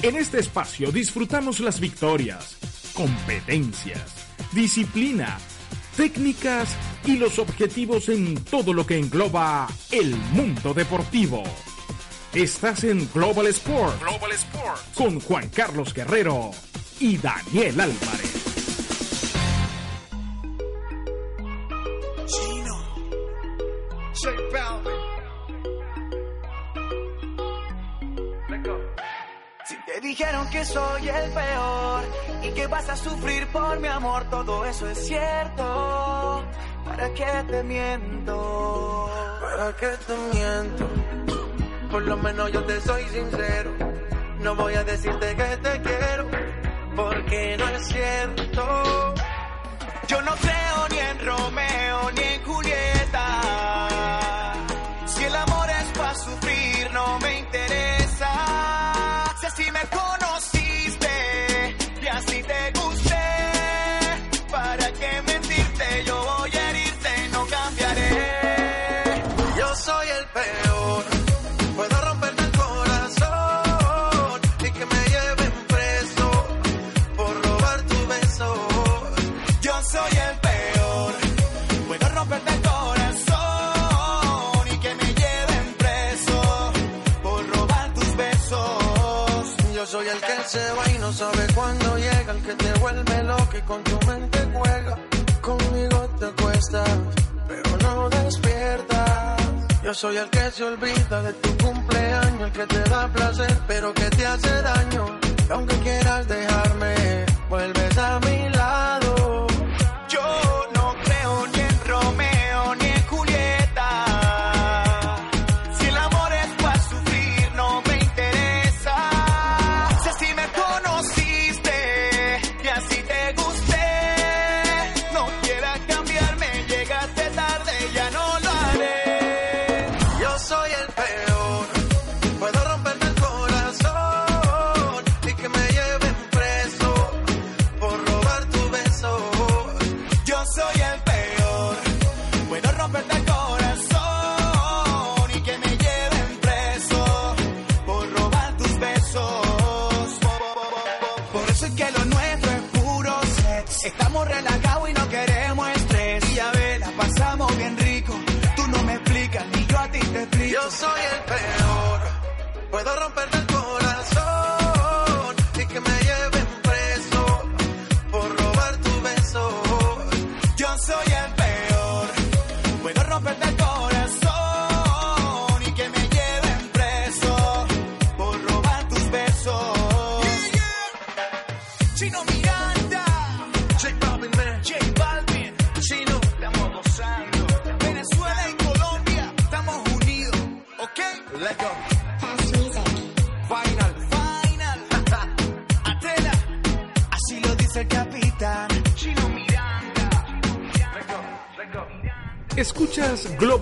En este espacio disfrutamos las victorias, competencias, disciplina, técnicas y los objetivos en todo lo que engloba el mundo deportivo. Estás en Global Sport, Global Sport con Juan Carlos Guerrero y Daniel Álvarez. Te dijeron que soy el peor y que vas a sufrir por mi amor, todo eso es cierto. ¿Para qué te miento? ¿Para qué te miento? Por lo menos yo te soy sincero. No voy a decirte que te quiero, porque no es cierto. Yo no creo ni en Romeo ni en Julieta. Se va y no sabe cuándo llega, el que te vuelve loco y con tu mente juega. Conmigo te acuestas, pero no despiertas. Yo soy el que se olvida de tu cumpleaños, el que te da placer, pero que te hace daño. Aunque quieras dejarme, vuelves a mi lado.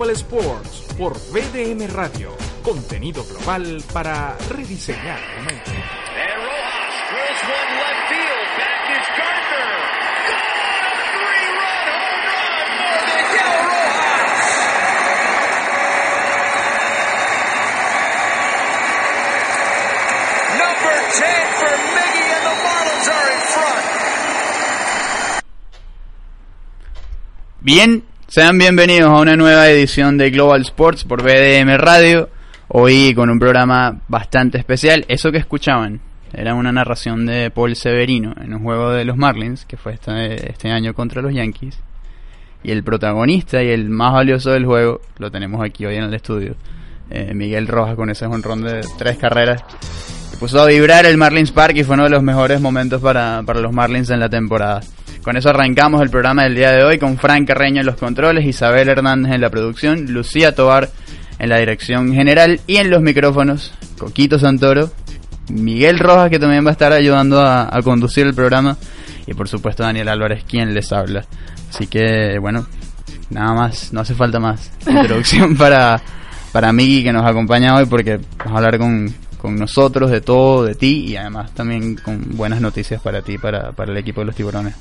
Global Sports por BDM Radio. Contenido global para rediseñar tu mente. And Rojas drills one left field. Back is Gardner. Gone! A three-run home run for Miguel Rojas. Number 10 for Miggy and the Marlins are in front. Bien, sean bienvenidos a una nueva edición de Global Sports por BDM Radio. Hoy con un programa bastante especial. Eso que escuchaban era una narración de Paul Severino en un juego de los Marlins que fue este, este año contra los Yankees. Y el protagonista y el más valioso del juego lo tenemos aquí hoy en el estudio. Eh, Miguel Rojas con ese jonrón de tres carreras. puso a vibrar el Marlins Park y fue uno de los mejores momentos para, para los Marlins en la temporada. Con eso arrancamos el programa del día de hoy con Frank Carreño en los controles, Isabel Hernández en la producción, Lucía Tobar en la dirección general y en los micrófonos, Coquito Santoro, Miguel Rojas que también va a estar ayudando a, a conducir el programa y por supuesto Daniel Álvarez quien les habla. Así que bueno, nada más, no hace falta más introducción para, para Miggy que nos acompaña hoy porque vamos a hablar con, con nosotros de todo, de ti y además también con buenas noticias para ti, para, para el equipo de los tiburones.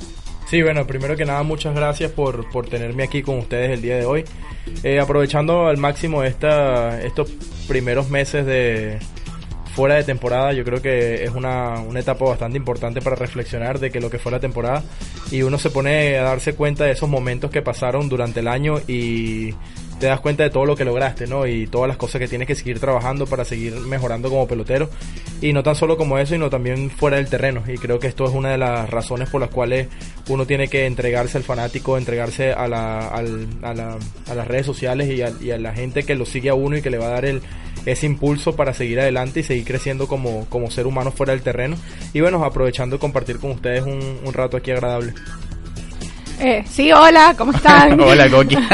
Sí, bueno, primero que nada, muchas gracias por, por tenerme aquí con ustedes el día de hoy. Eh, aprovechando al máximo esta, estos primeros meses de fuera de temporada. Yo creo que es una, una etapa bastante importante para reflexionar de que lo que fue la temporada y uno se pone a darse cuenta de esos momentos que pasaron durante el año y te das cuenta de todo lo que lograste, ¿no? Y todas las cosas que tienes que seguir trabajando para seguir mejorando como pelotero. Y no tan solo como eso, sino también fuera del terreno. Y creo que esto es una de las razones por las cuales uno tiene que entregarse al fanático, entregarse a, la, al- a, la- a las redes sociales y a, la gente que lo sigue a uno y que le va a dar el, ese impulso para seguir adelante y seguir creciendo como, como ser humano fuera del terreno. Y bueno, aprovechando de compartir con ustedes un rato aquí agradable. Eh, sí, hola, ¿cómo están? Hola, Coqui.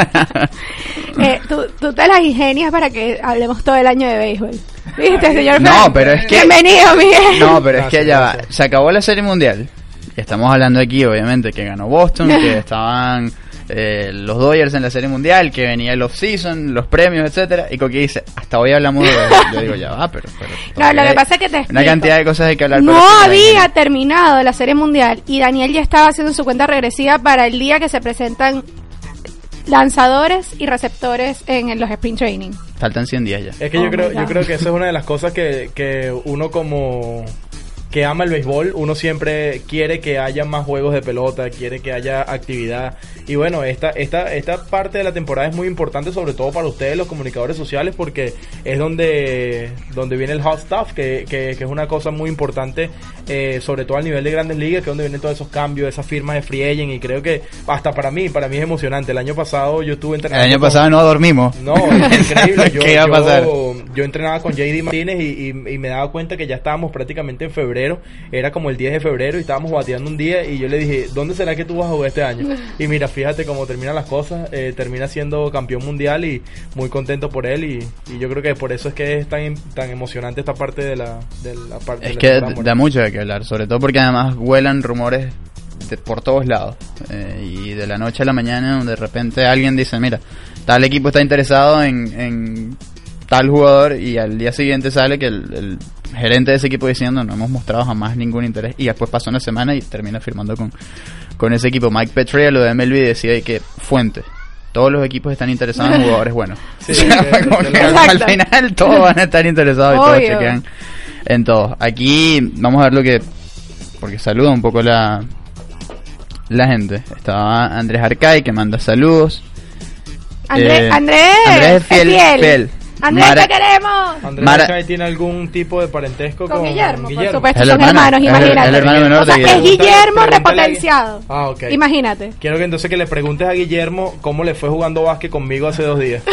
Eh, tú, tú te las ingenias para que hablemos todo el año de béisbol. ¿Viste, señor? No, Frank? pero es que- Bienvenido, Miguel. No, pero es que Gracias, ya va. Se acabó la serie mundial. Y Estamos hablando aquí, obviamente, que ganó Boston, que estaban eh, los Dodgers en la serie mundial, que venía el off-season, los premios, etcétera Y Coqui dice, hasta hoy hablamos de Yo digo, ya va, pero. pero No, lo que pasa es que te Una explico. cantidad de cosas hay que hablar. No había terminado la serie mundial y Daniel ya estaba haciendo su cuenta regresiva para el día que se presentan lanzadores y receptores en, en los sprint training. Faltan 100 días ya. Es que Oh yo creo, my yo creo que eso es una de las cosas que, que uno como que ama el béisbol, uno siempre quiere que haya más juegos de pelota, quiere que haya actividad. Y bueno, esta, esta, esta parte de la temporada es muy importante, sobre todo para ustedes, los comunicadores sociales, porque es donde, donde viene el hot stuff, que, que, que es una cosa muy importante, eh, sobre todo al nivel de grandes ligas, que es donde vienen todos esos cambios, esas firmas de free agent, y creo que hasta para mí, para mí es emocionante. El año pasado yo estuve El entrenando. año con- pasado no dormimos. no, es increíble. Yo, ¿Qué iba a yo- pasar? yo entrenaba con JD Martínez y, y- y me daba cuenta que ya estábamos prácticamente en febrero. Era como el 10 de febrero y estábamos bateando un día. Y yo le dije, ¿dónde será que tú vas a jugar este año? Y mira, fíjate cómo terminan las cosas. eh, termina siendo campeón mundial y muy contento por él. Y, y yo creo que por eso es que es tan, tan emocionante esta parte de la, de la parte. de Es la que temporada da mucho de qué hablar, sobre todo porque además vuelan rumores de por todos lados. Eh, y de la noche a la mañana, de repente alguien dice, mira, tal equipo está interesado en, en tal jugador y al día siguiente sale que el, el gerente de ese equipo diciendo no hemos mostrado jamás ningún interés y después pasa una semana y termina firmando con, con ese equipo. Mike Petria, lo de MLB, decía que fuente. Todos los equipos están interesados en jugadores buenos. Sí, O sea, que- como que que lo- al final todos van a estar interesados y todos chequean en todos. Aquí vamos a ver lo que. Porque saluda un poco la. La gente. Estaba Andrés Arcay que manda saludos. Andrés, Eh, Andrés, Andrés es fiel, fiel. fiel. Andrés, Mara- te queremos. Andrés Mara- tiene algún tipo de parentesco Con con, Guillermo, por Guillermo? supuesto, El son hermano, hermanos, es el- imagínate. el hermano menor o sea, de es Guillermo. A- repotenciado. Ah, ok. Imagínate. Quiero que entonces que le preguntes a Guillermo cómo le fue jugando básquet conmigo hace dos días.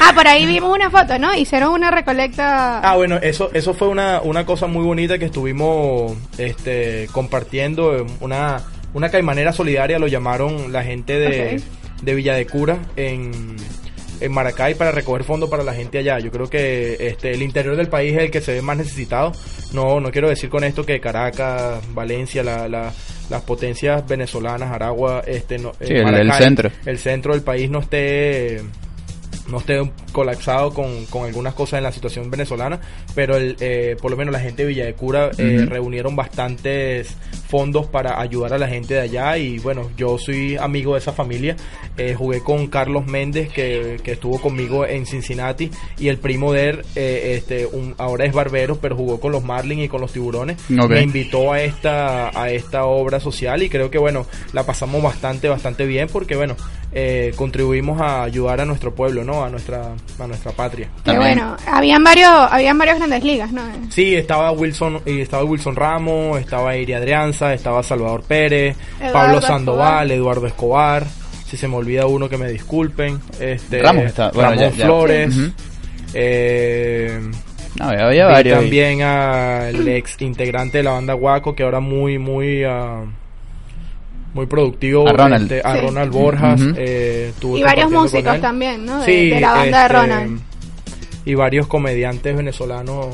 Ah, por ahí vimos una foto, ¿no? Hicieron una recolecta. Ah, bueno, eso, eso fue una, una cosa muy bonita que estuvimos este, compartiendo. eh, Una, una caimanera solidaria lo llamaron la gente de, de Villa de Cura en, en Maracay para recoger fondos para la gente allá. Yo creo que este, el interior del país es el que se ve más necesitado. No, no quiero decir con esto que Caracas, Valencia, la, la- las potencias venezolanas, Aragua, este, no, Sí, el- el centro. el centro del país no esté no esté colapsado con, con algunas cosas en la situación venezolana, pero el, eh, por lo menos la gente de Villa de Cura eh, reunieron bastantes fondos para ayudar a la gente de allá y bueno, yo soy amigo de esa familia, eh, jugué con Carlos Méndez que, que estuvo conmigo en Cincinnati y el primo de él, eh, este, un, ahora es barbero, pero jugó con los Marlins y con los Tiburones, me invitó a esta, a esta obra social y creo que bueno, la pasamos bastante, bastante bien porque bueno, eh, contribuimos a ayudar a nuestro pueblo, ¿no? A nuestra, a nuestra patria. También. bueno, habían varios, habían varios grandes ligas, ¿no? Sí, estaba Wilson, y estaba Wilson Ramos, estaba Iri Adrianza, estaba Salvador Pérez, Eduardo Pablo Escobar. Sandoval, Eduardo Escobar. Si se me olvida uno que me disculpen. Este, Ramos está- bueno, Ramón ya- ya. Flores. Eh, No, había, varios. ahí. también al ex integrante de la banda Guaco, que ahora muy, muy, ah, muy productivo. A Ronald. este, a Sí. Ronald Borjas. Ujú. eh, estuvo Y varios compartiendo con músicos también, ¿no? De, Sí, de la banda de este, Ronald. Y varios comediantes venezolanos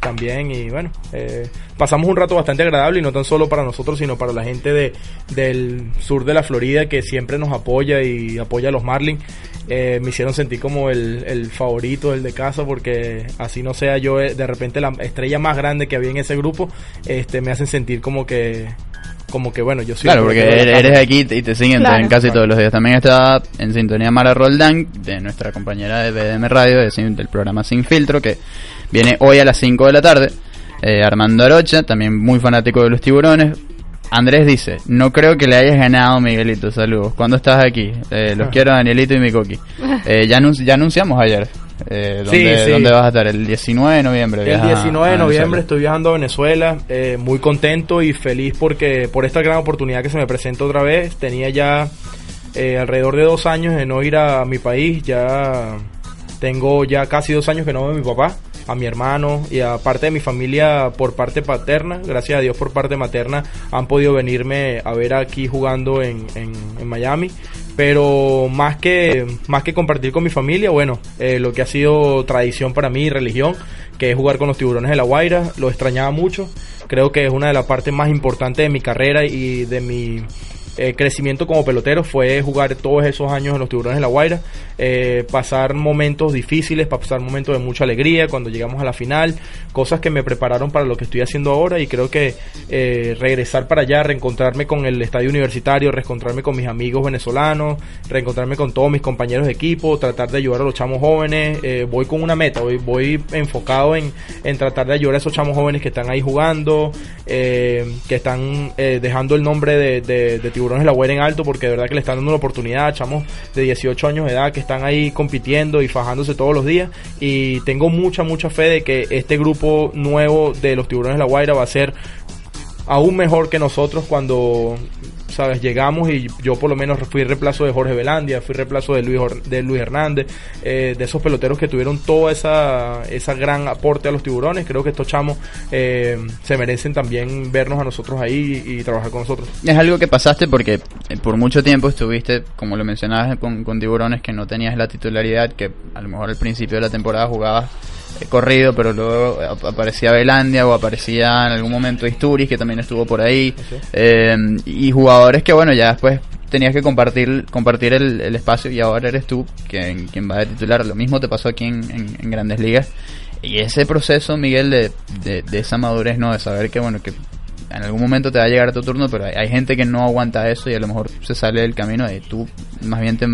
también. Y bueno, eh, pasamos un rato bastante agradable y no tan solo para nosotros, sino para la gente de, del sur de la Florida que siempre nos apoya y apoya a los Marlins. Eh, me hicieron sentir como el, el favorito, el de casa, porque así no sea yo eh, de repente la estrella más grande que había en ese grupo, este me hacen sentir como que como que bueno, yo soy Claro, porque eres aquí y te siguen Claro. en casi todos los días. También está en sintonía Mara Roldán, de nuestra compañera de BDM Radio, de Sin- del programa Sin Filtro, que viene hoy a las 5 de la tarde. Eh, Armando Arocha, también muy fanático de los tiburones. Andrés dice, no creo que le hayas ganado Miguelito, saludos. ¿Cuándo estás aquí? Eh, los quiero Danielito y mi coqui. Eh, ya, anunci- ya anunciamos ayer. Eh, ¿dónde, sí. dónde vas a estar? El 19 de noviembre. El viajas a- 19 de noviembre estoy viajando a Venezuela, eh, muy contento y feliz porque por esta gran oportunidad que se me presenta otra vez. Tenía ya eh, alrededor de dos años de no ir a mi país, ya tengo ya casi dos años que no veo a mi papá, a mi hermano y a parte de mi familia por parte paterna, gracias a Dios por parte materna han podido venirme a ver aquí jugando en, en- en Miami. Pero más que, más que compartir con mi familia, bueno, eh, lo que ha sido tradición para mí, religión, que es jugar con los tiburones de la Guaira, lo extrañaba mucho. Creo que es una de las partes más importantes de mi carrera y de mi eh, crecimiento como pelotero fue jugar todos esos años en los tiburones de la Guaira, eh, pasar momentos difíciles, pasar momentos de mucha alegría cuando llegamos a la final, cosas que me prepararon para lo que estoy haciendo ahora y creo que eh, regresar para allá, reencontrarme con el estadio universitario, reencontrarme con mis amigos venezolanos, reencontrarme con todos mis compañeros de equipo, tratar de ayudar a los chamos jóvenes, eh, voy con una meta, voy, voy enfocado en, en tratar de ayudar a esos chamos jóvenes que están ahí jugando, eh, que están dejando el nombre de, de, de Tiburones de la Guaira en alto, porque de verdad que le están dando una oportunidad a chamos de 18 años de edad que están ahí compitiendo y fajándose todos los días. Y tengo mucha, mucha fe de que este grupo nuevo de los Tiburones la Guaira va a ser aún mejor que nosotros cuando sabes llegamos y yo por lo menos fui reemplazo de Jorge Velandia fui reemplazo de Luis de Luis Hernández eh, de esos peloteros que tuvieron toda esa esa gran aporte a los tiburones. Creo que estos chamos eh, se merecen también vernos a nosotros ahí y, trabajar con nosotros. Es algo que pasaste porque eh, por mucho tiempo estuviste, como lo mencionabas, con, tiburones que no tenías la titularidad, que a lo mejor al principio de la temporada jugabas corrido, pero luego ap- aparecía Belandia o aparecía en algún momento Isturiz, que también estuvo por ahí, eh, y jugadores que bueno, ya después tenías que compartir compartir el, el espacio y ahora eres tú quien, quien va a titular. Lo mismo te pasó aquí en, en- en Grandes Ligas. Y ese proceso, Miguel, de, de, de esa madurez, ¿no? De saber que, bueno, que en algún momento te va a llegar tu turno, pero hay, hay gente que no aguanta eso y a lo mejor se sale del camino y tú más bien te,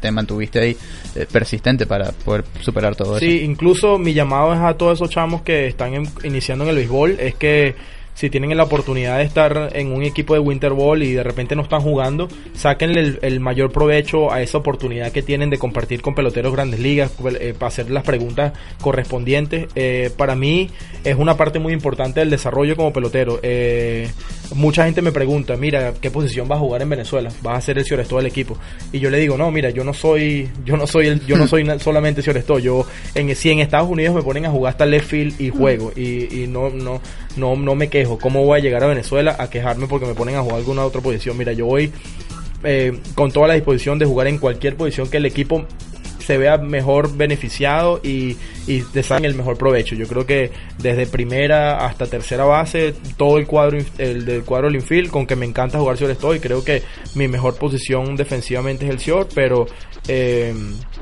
te mantuviste ahí eh, persistente para poder superar todo Sí, eso. incluso mi llamado es a todos esos chamos que están en- iniciando en el béisbol, es que si tienen la oportunidad de estar en un equipo de Winter Ball y de repente no están jugando, sáquenle el, el mayor provecho a esa oportunidad que tienen de compartir con peloteros grandes ligas, eh, para hacer las preguntas correspondientes. Eh, para mí es una parte muy importante del desarrollo como pelotero. Eh, mucha gente me pregunta, mira, ¿qué posición vas a jugar en Venezuela? ¿Vas a ser el Ciorestó del equipo? Y yo le digo, no, mira, yo no soy, yo no soy el, yo no soy solamente Ciorestó. Yo, en, si en Estados Unidos me ponen a jugar hasta left field y juego, y, y no, no, no, no me quejo. ¿Cómo voy a llegar a Venezuela a quejarme porque me ponen a jugar alguna otra posición? Mira, yo voy eh, con toda la disposición de jugar en cualquier posición que el equipo se vea mejor beneficiado y, y te saquen el mejor provecho. Yo creo que desde primera hasta tercera base, todo el cuadro el del cuadro infield, con que me encanta jugar Cior estoy, creo que mi mejor posición defensivamente es el Cior, pero eh,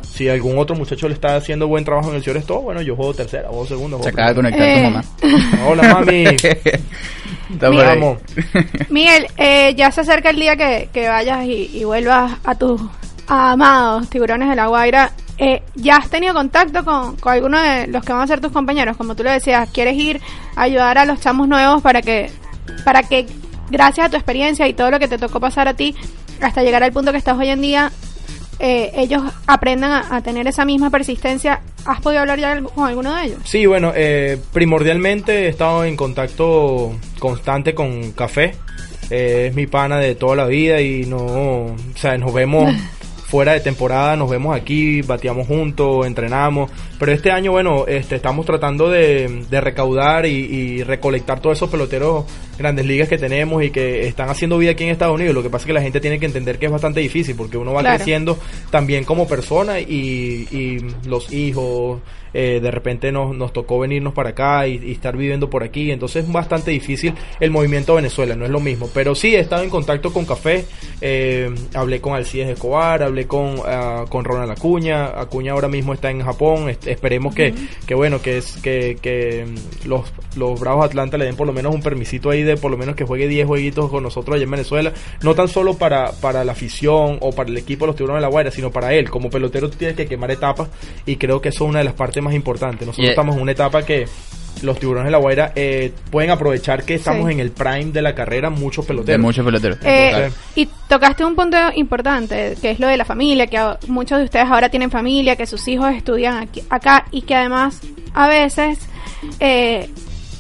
si algún otro muchacho le está haciendo buen trabajo en el Cior estoy, bueno, yo juego tercera, juego segunda, Se acaba de conectar tu Eh. mamá. Hola mami, amo. Miguel, eh, ya se acerca el día que, que vayas y, y vuelvas a tus amados tiburones de la Guaira. Eh, ¿Ya has tenido contacto con, con alguno de los que van a ser tus compañeros? Como tú le decías, ¿quieres ir a ayudar a los chamos nuevos para que, para que gracias a tu experiencia y todo lo que te tocó pasar a ti, hasta llegar al punto que estás hoy en día, eh, ellos aprendan a, a tener esa misma persistencia? ¿Has podido hablar ya con alguno de ellos? Sí, bueno, eh, primordialmente he estado en contacto constante con Café. Eh, es mi pana de toda la vida y no, o sea, nos vemos fuera de temporada, nos vemos aquí, bateamos juntos, entrenamos. Pero este año, bueno, este, estamos tratando de, de recaudar y, y recolectar todos esos peloteros grandes ligas que tenemos y que están haciendo vida aquí en Estados Unidos. Lo que pasa es que la gente tiene que entender que es bastante difícil porque uno va Claro. creciendo también como persona y, y los hijos, eh, de repente nos, nos tocó venirnos para acá y, y estar viviendo por aquí, entonces es bastante difícil el movimiento a Venezuela, no es lo mismo, pero sí he estado en contacto con Café, eh, hablé con Alcides Escobar, hablé con, ah, con Ronald Acuña, Acuña ahora mismo está en Japón, esperemos que, que bueno, que es que, que los, los Bravos Atlanta le den por lo menos un permisito ahí de por lo menos que juegue 10 jueguitos con nosotros allá en Venezuela, no tan solo para, para la afición o para el equipo de los Tiburones de la Guaira, sino para él, como pelotero tú tienes que quemar etapas y creo que eso es una de las partes más importantes, nosotros Yeah. estamos en una etapa que los tiburones de la Guaira eh, pueden aprovechar que estamos Sí. en el prime de la carrera, muchos De peloteros. muchos peloteros. Eh, Entonces- y tocaste un punto importante, que es lo de la familia, que a- muchos de ustedes ahora tienen familia, que sus hijos estudian aquí, acá y que además a veces eh,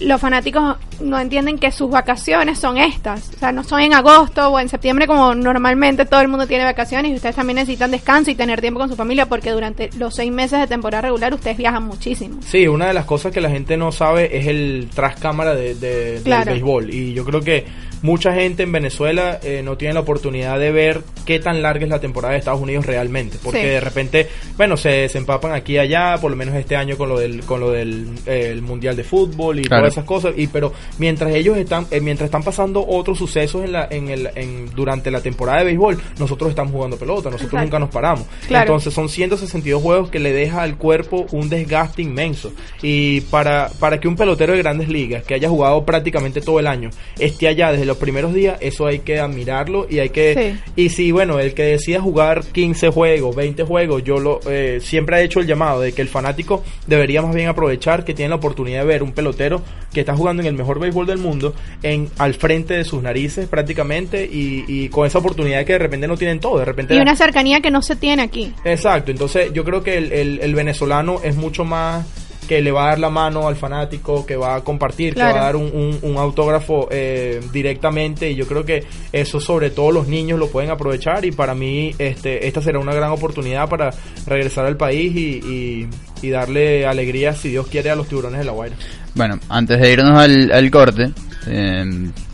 los fanáticos no entienden que sus vacaciones son estas, o sea, no son en agosto o en septiembre como normalmente todo el mundo tiene vacaciones y ustedes también necesitan descanso y tener tiempo con su familia porque durante los seis meses de temporada regular ustedes viajan muchísimo. Sí, una de las cosas que la gente no sabe es el tras cámara de, de- Claro. del béisbol. Y yo creo que mucha gente en Venezuela eh, no tiene la oportunidad de ver qué tan larga es la temporada de Estados Unidos realmente. Porque Sí. de repente, bueno, se, se empapan aquí y allá, por lo menos este año con lo del, con lo del eh, el Mundial de Fútbol y Claro. todas esas cosas. Y pero mientras ellos están, eh, mientras están pasando otros sucesos en la, en el, en, durante la temporada de béisbol, nosotros estamos jugando pelota, nosotros Exacto. nunca nos paramos. Claro. Entonces son 162 juegos que le deja al cuerpo un desgaste inmenso. Y para, para que un pelotero de grandes ligas, que haya jugado prácticamente todo el año, esté allá desde los primeros días, eso hay que admirarlo y hay que... Sí. Y si, bueno, el que decida jugar 15 juegos, 20 juegos, yo lo eh, siempre he hecho el llamado de que el fanático debería más bien aprovechar que tiene la oportunidad de ver un pelotero que está jugando en el mejor béisbol del mundo en al frente de sus narices prácticamente y, y con esa oportunidad que de repente no tienen todo, de repente Y la- una cercanía que no se tiene aquí. Exacto, entonces yo creo que el, el- el venezolano es mucho más que le va a dar la mano al fanático, que va a compartir, Claro. que va a dar un, un- un autógrafo eh, directamente y yo creo que eso sobre todo los niños lo pueden aprovechar y para mí este esta será una gran oportunidad para regresar al país y, y- y darle alegría, si Dios quiere, a los tiburones de la Guaira. Bueno, antes de irnos al, al corte, eh,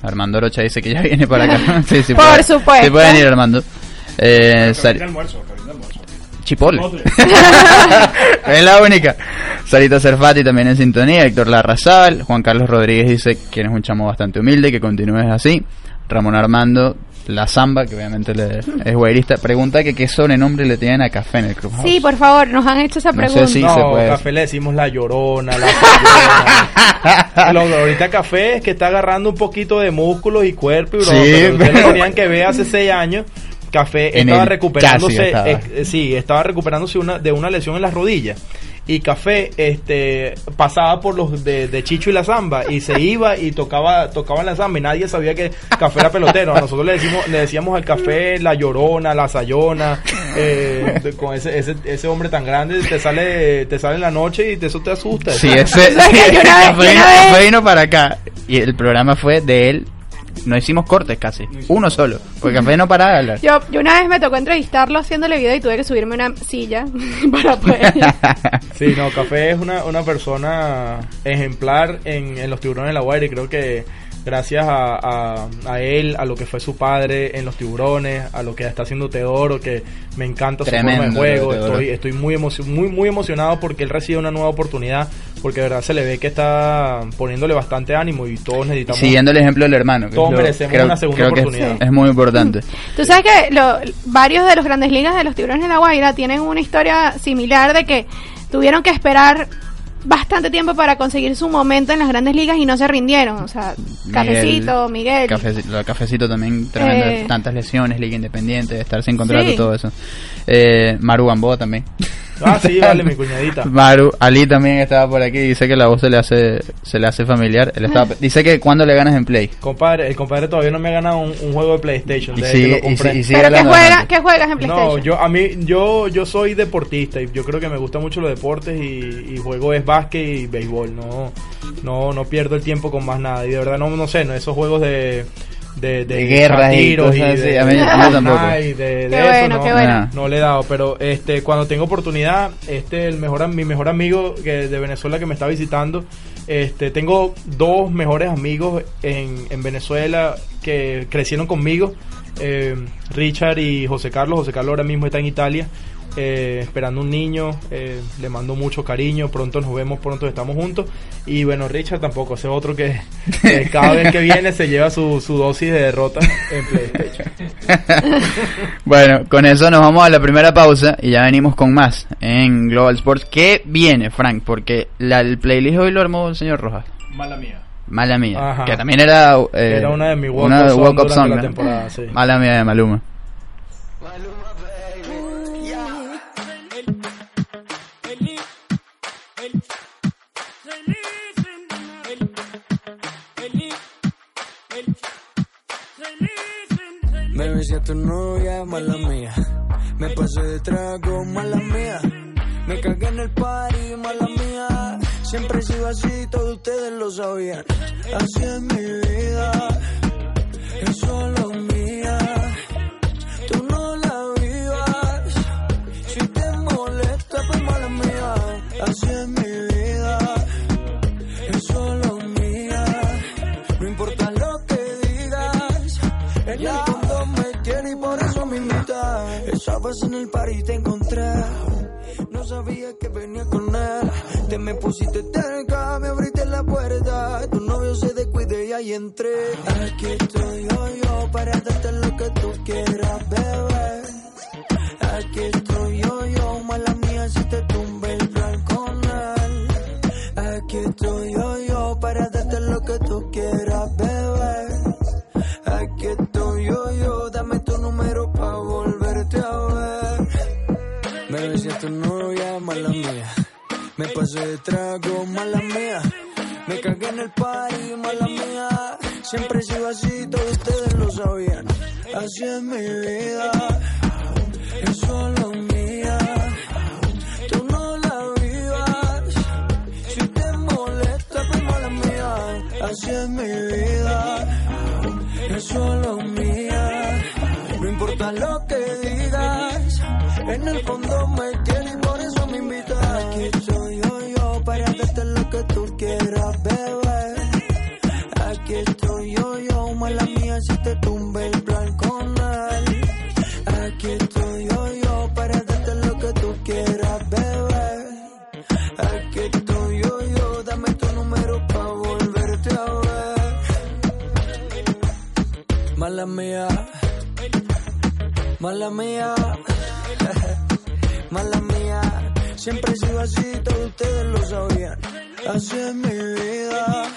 Armando Rocha dice que ya viene para acá. sí, sí Por puede- supuesto. Sí pueden ir, Armando. Eh, Sar- almuerzo, es la única. Sarita Cerfati también en sintonía, Héctor Larrazal, Juan Carlos Rodríguez dice que eres un chamo bastante humilde, que continúes así. Ramón Armando, la Zamba, que obviamente le- es guairista, pregunta que qué sobrenombre le tienen a Café en el Club Sí, por favor, nos han hecho esa No sé pregunta. si- no, se puede café le decimos la llorona, la sayona. Lo- ahorita café es que está agarrando un poquito de músculos y cuerpo y broma, Sí, pero ustedes pero- tenían que ver hace seis años. Café En estaba recuperándose, estaba. eh, sí, estaba recuperándose una, de una lesión en las rodillas. Y Café este pasaba por los de, de Chicho y la Zamba y se iba y tocaba tocaba la Zamba y nadie sabía que Café era pelotero. Nosotros le decimos le decíamos al Café la llorona, la sayona, eh, de- con ese, ese ese hombre tan grande te sale te sale en la noche y te, eso te asusta. Sí, ese, ¿Sabes que yo una vez- Café yo vino- una vez- Café vino para acá y el programa fue de él. No hicimos cortes casi, uno solo, porque Café no paraba de hablar. Yo, yo una vez me tocó entrevistarlo haciéndole video y tuve que subirme una silla para poder... Sí, no, Café es una, una persona ejemplar en, en los tiburones de la Guaira y creo que gracias a, a, a él, a lo que fue su padre en los tiburones, a lo que está haciendo Teodoro, que me encanta su forma de Tremendo, juego, estoy, estoy muy, emocio- muy, muy emocionado porque él recibe una nueva oportunidad, porque de verdad se le ve que está poniéndole bastante ánimo y todos necesitamos... Siguiendo el ejemplo del hermano. que Todos lo- merecemos una segunda creo que oportunidad. Es muy importante. Tú sabes que lo- varios de los grandes ligas de los tiburones de la Guaira tienen una historia similar de que tuvieron que esperar bastante tiempo para conseguir su momento en las grandes ligas y no se rindieron. O sea, Cafecito, Miguel. Cafecito, también, tremendo. Eh. tantas lesiones, liga independiente, estar sin contrato, Sí. todo eso. Eh, Maru Gamboa también. Ah, sí, vale, mi cuñadita. Maru, Ali también estaba por aquí, dice que la voz se le hace, se le hace familiar. Él estaba, dice que cuando le ganas en play. Compadre, el compadre todavía no me ha ganado un, un juego de PlayStation. Y sigue- que lo y compré. si- y sigue ¿Pero qué, juega, qué juegas en PlayStation? No, yo a mí yo yo soy deportista y yo creo que me gustan mucho los deportes y, y juego es básquet y béisbol, no no no pierdo el tiempo con más nada y de verdad no no sé, no esos juegos de de, De guerras y tiros cosas de, así, a mí- mí tampoco. Fortnite, de, de Qué eso, bueno, no, qué bueno. Ah. no le he dado, pero este cuando tengo oportunidad, este el mejor am- mi mejor amigo que de Venezuela que me está visitando, este tengo dos mejores amigos en, en Venezuela que crecieron conmigo, eh, Richard y José Carlos. José Carlos ahora mismo está en Italia eh, esperando un niño, eh, le mando mucho cariño, pronto nos vemos, pronto estamos juntos. Y bueno, Richard tampoco, ese otro que, que cada vez que viene se lleva su, su dosis de derrota en PlayStation. Bueno, con eso nos vamos a la primera pausa y ya venimos con más en Global Sports. ¿Qué viene, Frank? Porque la, el playlist hoy lo armó el señor Rojas. Mala mía. Mala mía. Ajá. Que también era, eh, Era una de mis walk-up una song walk-up durante song, la ¿no? temporada, sí. Mala mía de Maluma. Me besé a tu novia, mala mía. Me pasé de trago, mala mía. Me cagué en el party, mala mía. Siempre he sido así, todos ustedes lo sabían. Así es mi vida, es solo mía. Tú no la vivas. Si te molesta, pues mala mía. Así es mi vida, es solo mía. No importa lo que digas, en el Estabas en el party y te encontré. No sabía que venía con él. Te me pusiste cerca, me abriste la puerta. Tu novio se descuide y ahí entré. Aquí estoy yo, yo, para darte lo que tú quieras, bebé. Aquí estoy yo, yo, mala mía, si te tumbe el plan con él. Aquí estoy yo, De trago, mala mía. Me cagué en el party, mala mía. Siempre he sido así, todos ustedes lo sabían. Así es mi vida, es solo mía. Tú no la vivas. Si te molesta, pues mala mía. Así es mi vida, es solo mía. No importa lo que digas, en el fondo me quieres y por eso me invitas. Para darte lo que tú quieras, bebé. Aquí estoy yo, yo, mala mía, si te tumbe el plan con él. Aquí estoy yo, yo, para darte lo que tú quieras, bebé. Aquí estoy yo, yo, dame tu número pa' volverte a ver. Mala mía, mala mía, mala mía. Siempre he sido así, todos ustedes lo sabían. Así es mi vida,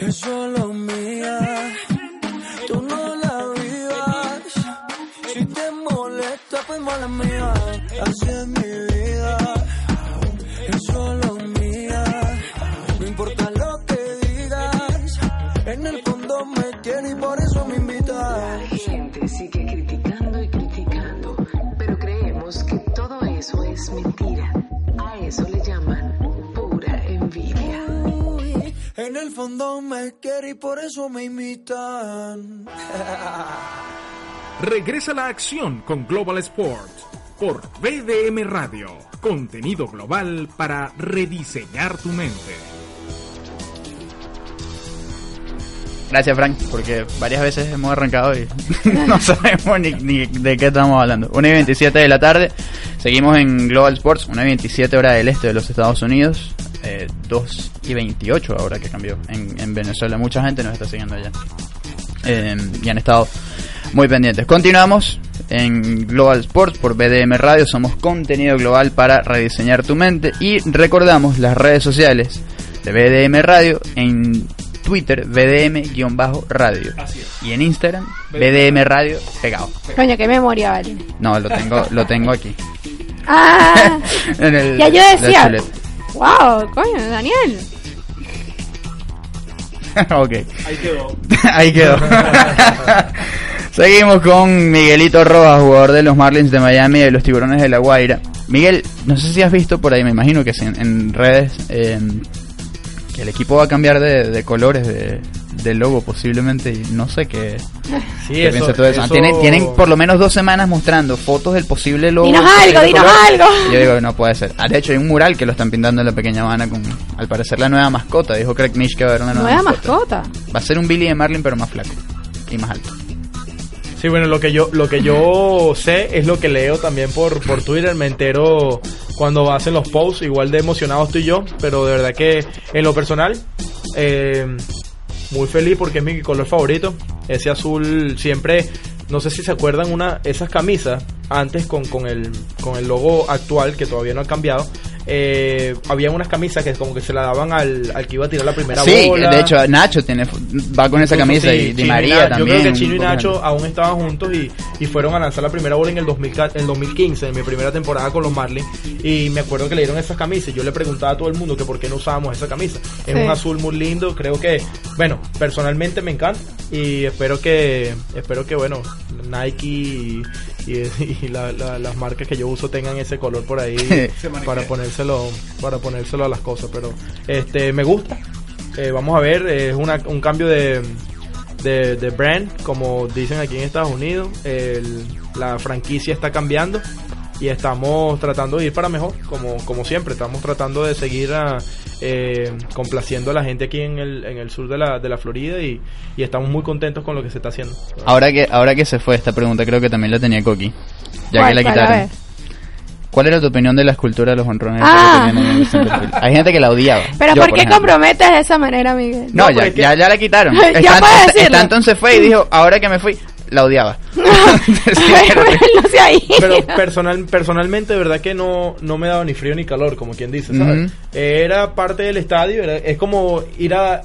es solo mía. Tú no la vivas, si te molesta, pues mala mía. Así es mi es mentira. A eso le llaman pura envidia. En el fondo me quiere y por eso me imitan. Regresa la acción con Global Sports por BDM Radio. Contenido global para rediseñar tu mente. Gracias, Frank, porque varias veces hemos arrancado y no sabemos ni, ni de qué estamos hablando. 1 y 27 de la tarde, seguimos en Global Sports, 1 y 27 hora del este de los Estados Unidos, eh, 2 y 28 ahora que cambió en, en Venezuela. Mucha gente nos está siguiendo allá eh, y han estado muy pendientes. Continuamos en Global Sports por BDM Radio, somos contenido global para rediseñar tu mente y recordamos las redes sociales de BDM Radio en Twitter BDM-radio y en Instagram BDM Radio pegado. Coño, qué memoria, vale. No, lo tengo, lo tengo aquí. Ah, En el- ya yo decía. Wow, coño, Daniel. ok. Ahí quedó. Ahí quedó. Seguimos con Miguelito Rojas, jugador de los Marlins de Miami y de los Tiburones de La Guaira. Miguel, no sé si has visto por ahí, me imagino que sí, en, en redes, eh, el equipo va a cambiar de, de colores de, de logo posiblemente y no sé qué, Sí, qué piensa todo eso. eso- Tienen, tienen por lo menos dos semanas mostrando fotos del posible logo. Dinos algo, dinos color. algo. Yo digo que no puede ser. Ah, de hecho, hay un mural que lo están pintando en la pequeña Habana con, al parecer, la nueva mascota. Dijo Craig Mish que va a haber una nueva, Nueva mascota. Va a ser un Billy de Marlin, pero más flaco y más alto. Sí, bueno, lo que yo lo que yo sé es lo que leo también por, por Twitter, me entero cuando hacen los posts, igual de emocionado estoy yo, pero de verdad que en lo personal, eh, muy feliz porque es mi color favorito, ese azul siempre, no sé si se acuerdan una esas camisas antes con, con el con el logo actual que todavía no ha cambiado. Eh, había unas camisas que como que se la daban al, al que iba a tirar la primera Sí, bola. de hecho Nacho tiene va con esa camisa Sí, y Di María también. Yo creo que Chino y Nacho aún estaban juntos y, y fueron a lanzar la primera bola en el, 2000, en el 2015, en mi primera temporada con los Marlins. Y me acuerdo que le dieron esas camisas. y Yo le preguntaba a todo el mundo que por qué no usábamos esa camisa. Es Sí. un azul muy lindo. Creo que, bueno, personalmente me encanta. Y espero que, espero que bueno, Nike y, y- y la- la- las marcas que yo uso tengan ese color por ahí para ponérselo, para ponérselo a las cosas. Pero este me gusta. Eh, vamos a ver, es una- un cambio de, de, de brand, como dicen aquí en Estados Unidos. El- la franquicia está cambiando y estamos tratando de ir para mejor, como, como siempre. Estamos tratando de seguir ah, eh, complaciendo a la gente aquí en el, en el sur de la, de la Florida y, y estamos muy contentos con lo que se está haciendo. Ahora que ahora que se fue esta pregunta creo que también la tenía Coqui. Ya ¿Cuál, que la? A quitaron. ¿Cuál era tu opinión de la escultura de los honrones? Ah. Hay gente que la odiaba. Pero Yo, ¿por qué comprometes de esa manera, Miguel? No, No, ya, ya, ya la quitaron. Ya Stanton, puedes decirlo. Stanton se fue y dijo, ahora que me fui, la odiaba. no sé ahí. Pero personal, personalmente, de verdad que no, no me daba ni frío ni calor, como quien dice, ¿sabes? Era parte del estadio, era- es como ir a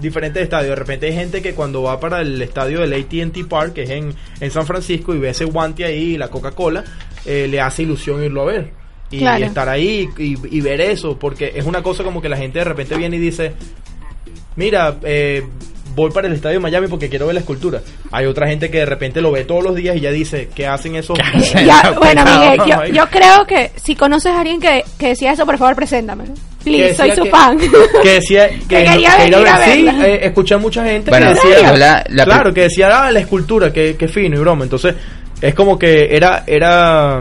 diferentes estadios. De repente hay gente que cuando va para el estadio del ATT Park, que es en, en San Francisco, y ve ese guante ahí y la Coca-Cola, eh, le hace ilusión irlo a ver. Y Claro. estar ahí y, y ver eso, porque es una cosa como que la gente de repente viene y dice, mira, eh, voy para el estadio de Miami porque quiero ver la escultura. Hay otra gente que de repente lo ve todos los días y ya dice, ¿qué hacen esos? Ya, bueno, Miguel, yo, creo que si conoces a alguien que, que decía eso, por favor, preséntamelo. Please, Que soy decía su que- fan. que decía que, Que quería que ir a venir a ver. Sí, eh, escuché a mucha gente Bueno, que decía, la- la- claro, que decía, ah, la escultura, que, que fino y broma. Entonces, es como que era, era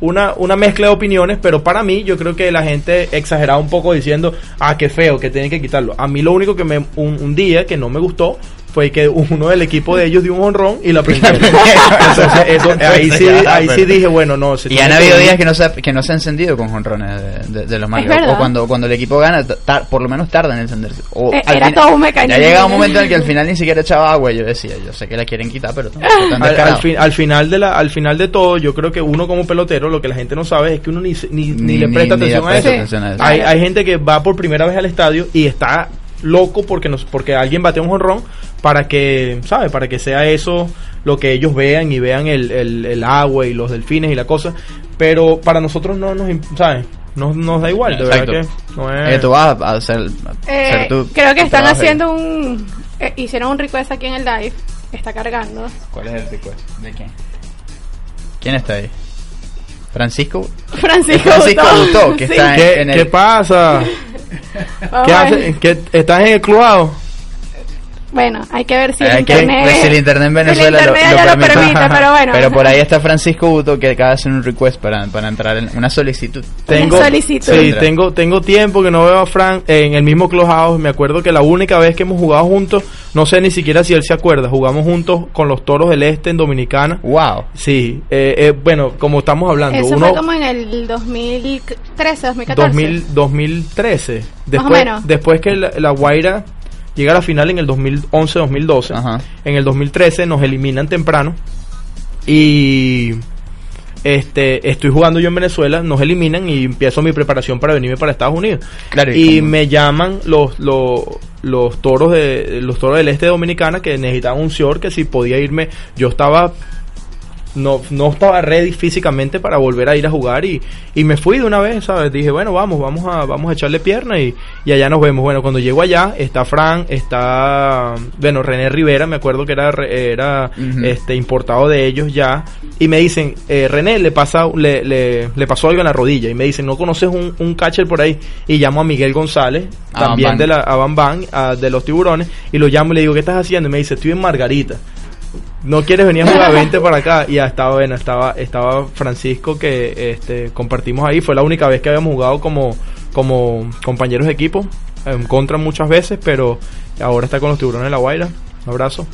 una, una mezcla de opiniones, pero para mí, yo creo que la gente exageraba un poco diciendo, ah, qué feo, que tienen que quitarlo. A mí lo único que me, un, un día que no me gustó fue que uno del equipo de ellos dio un honrón y la. Entonces, eso, ahí sí, ahí sí dije, bueno, no. se Y han habido días que no se ha, que no se ha encendido con jonrones de, de- de los verdad. O cuando, cuando el equipo gana, tar- por lo menos tarda en encenderse. O Eh, era final- todo un mecanismo. Ya llegaba un momento en el que al final ni siquiera echaba agua. y Yo decía, yo sé que la quieren quitar, pero al, fin- al final de la al final de todo yo creo que uno como pelotero lo que la gente no sabe es que uno ni, ni, ni Ni- le presta ni le atención a presta eso. atención a eso. hay, hay gente que va por primera vez al estadio y está loco porque nos porque alguien batea un jonrón para que sabe para que sea eso lo que ellos vean y vean el, el, el agua y los delfines y la cosa pero para nosotros no nos sabes nos, nos da igual de Exacto. verdad que no es Eh, tú vas a hacer, a Eh, tu- creo que tu están trabajo. haciendo un... eh, hicieron un request aquí en el live. Está cargando. ¿Cuál es el request? ¿De quién? ¿Quién está ahí? ¿Francisco? Francisco, Francisco Butó. Butó, que Sí. está en- ¿Qué, en el- qué pasa? ¿Qué- ¿Estás en el clubado? Bueno, hay que ver si el que internet... ver si el internet en Venezuela el lo, internet lo ya lo permite. permite, pero bueno. Pero por ahí está Francisco Buto que acaba de hacer un request para, para entrar en una solicitud. Tengo, solicitud. sí, tengo, tengo tiempo que no veo a Frank en el mismo Clubhouse. Me acuerdo que la única vez que hemos jugado juntos, no sé ni siquiera si él se acuerda, jugamos juntos con los Toros del Este en Dominicana. Wow. Sí, eh, eh, bueno, como estamos hablando, Eso uno fue como en el 2013, 2014. 2000, 2013. Más o Después, menos. después que la, la Guaira llega a la final en el 2011-2012, Ajá. en el 2013 nos eliminan temprano y este estoy jugando yo en Venezuela, nos eliminan y empiezo mi preparación para venirme para Estados Unidos. Claro, y me llaman los, los los toros de los toros del este de Dominicana que necesitaban un señor que si podía irme, yo estaba no, no estaba ready físicamente para volver a ir a jugar y, y me fui de una vez, ¿sabes? Dije, bueno, vamos, vamos a, vamos a echarle pierna y, y allá nos vemos. Bueno, cuando llego allá, está Fran, está, bueno, René Rivera, me acuerdo que era, era este importado de ellos ya, y me dicen, eh, René, le pasa, le, le, le pasó algo en la rodilla, y me dicen, ¿no conoces un, un catcher por ahí? Y llamo a Miguel González, A también de la, a Bam Bam, a- de los tiburones, y lo llamo y le digo, ¿qué estás haciendo? Y me dice, estoy en Margarita no quieres venir a jugar, vente para acá. Y ya estaba, bueno, estaba, estaba Francisco que este, compartimos ahí. Fue la única vez que habíamos jugado como, como compañeros de equipo. En contra muchas veces, pero ahora está con los tiburones de la Guaira. Un abrazo.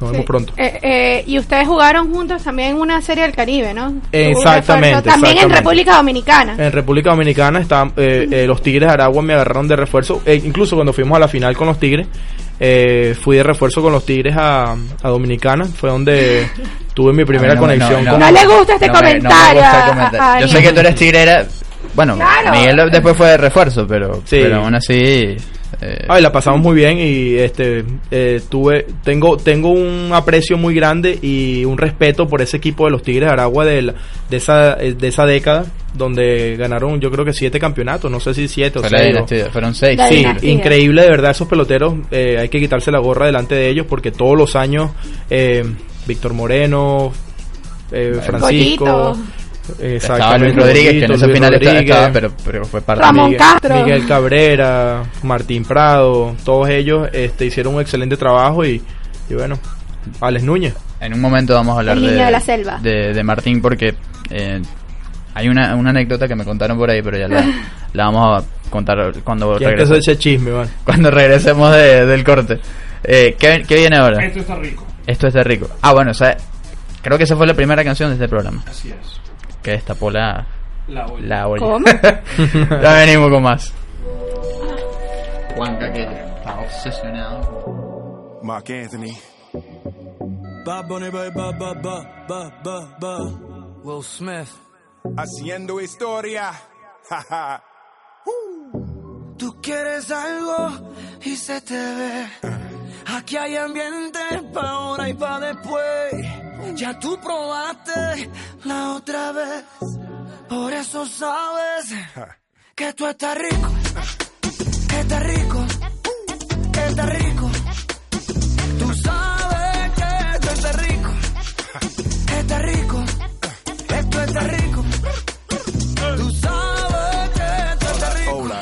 Nos Sí. vemos pronto. Eh, eh, y ustedes jugaron juntos también en una serie del Caribe, ¿no? Exactamente, También en. República Dominicana. En República Dominicana está, eh, eh, los Tigres de Aragua me agarraron de refuerzo. Eh, incluso cuando fuimos a la final con los Tigres, eh, fui de refuerzo con los Tigres a, a Dominicana. Fue donde tuve mi primera no conexión no, con... No le gusta este No me- no me comentario. gusta Yo sé que tú eres tigrera. Bueno, Claro. Miguel después fue de refuerzo, pero, Sí. pero aún así. Eh, Ay, la pasamos muy bien y este eh, tuve tengo tengo un aprecio muy grande y un respeto por ese equipo de los Tigres de Aragua de, la- de esa eh, de esa década donde ganaron yo creo que siete campeonatos, no sé si siete o seis. dinastía, fueron seis. La Sí, dinastía. increíble de verdad esos peloteros. eh, hay que quitarse la gorra delante de ellos porque todos los años eh, Víctor Moreno, eh, Francisco, Goyito. Estaba Luis Rodríguez, que en Luis final estaba, pero, pero fue parte Ramón de Miguel, Castro. Miguel Cabrera, Martín Prado, todos ellos este, hicieron un excelente trabajo y, y bueno, Alex Núñez. En un momento vamos a hablar de, la selva. de, de Martín porque eh, hay una, una anécdota que me contaron por ahí, pero ya la, la vamos a contar cuando ¿Quién te regresemos, ese chisme, man? cuando regresemos de- del corte. Eh, ¿qué, qué viene ahora? Esto está rico. Esto está rico. Ah, bueno, o sea, creo que esa fue la primera canción de este programa. Así es. Que destapó la, La olla. la olla. ¿Cómo? ya venimos con más. Juanca que está obsesionado. Mark Anthony. Bad Bunny, ba, ba, ba, ba, ba, ba, ba. Will Smith. Haciendo historia. Tú quieres algo y se te ve. Aquí hay ambiente pa' ahora y pa' después. Ya tú probaste la otra vez. Por eso sabes que tú estás rico. Que estás rico. Que estás rico. Tú sabes que tú estás rico. Que estás rico. Esto está rico.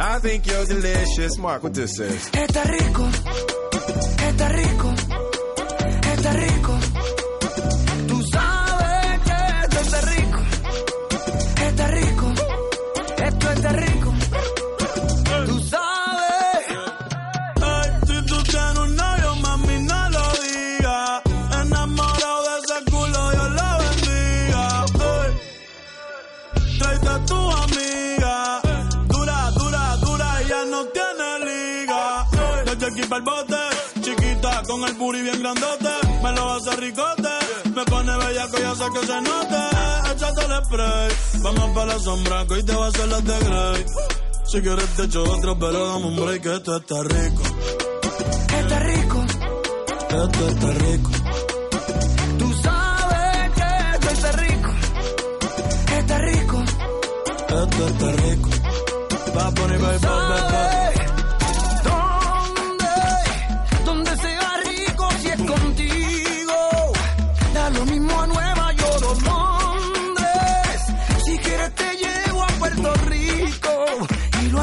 I think you're delicious. Mark, what this is. Está rico, está rico, está rico. Con el booty bien grandote. Me lo hace ricote, me pone bellaco y hace que se note. Échate el spray, vamos para la sombra, que hoy te va a hacer las de Grey. Si quieres te echo otro, pero dame un break, que esto está rico. Está rico, esto está rico. Tú sabes que esto está rico. Está rico. Esto está rico. Va a poner,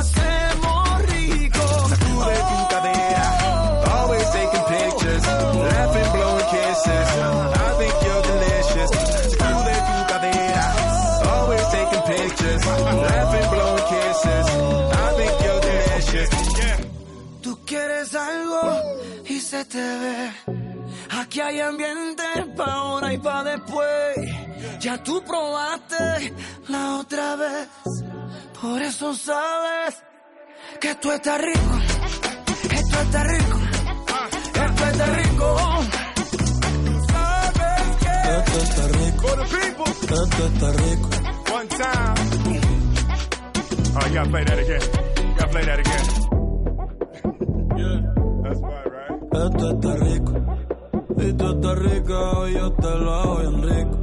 hacemos rico. Sacude tu cadera. Always taking pictures. Laughing, blowing kisses. I think you're delicious. Sacude tu cadera. Always taking pictures. Laughing, blowing kisses. I think you're delicious. Tú quieres algo y se te ve. Aquí hay ambiente pa' ahora y pa' después. Ya tú probaste la otra vez. Por eso sabes que tú estás rico. Esto está rico. Esto está rico. Sabes que esto está rico. For the people. Esto está rico. One time. Oh, you gotta play that again. You gotta play that again. That's why, right? Esto está rico. Y tú estás rica y yo te lo hago bien rico.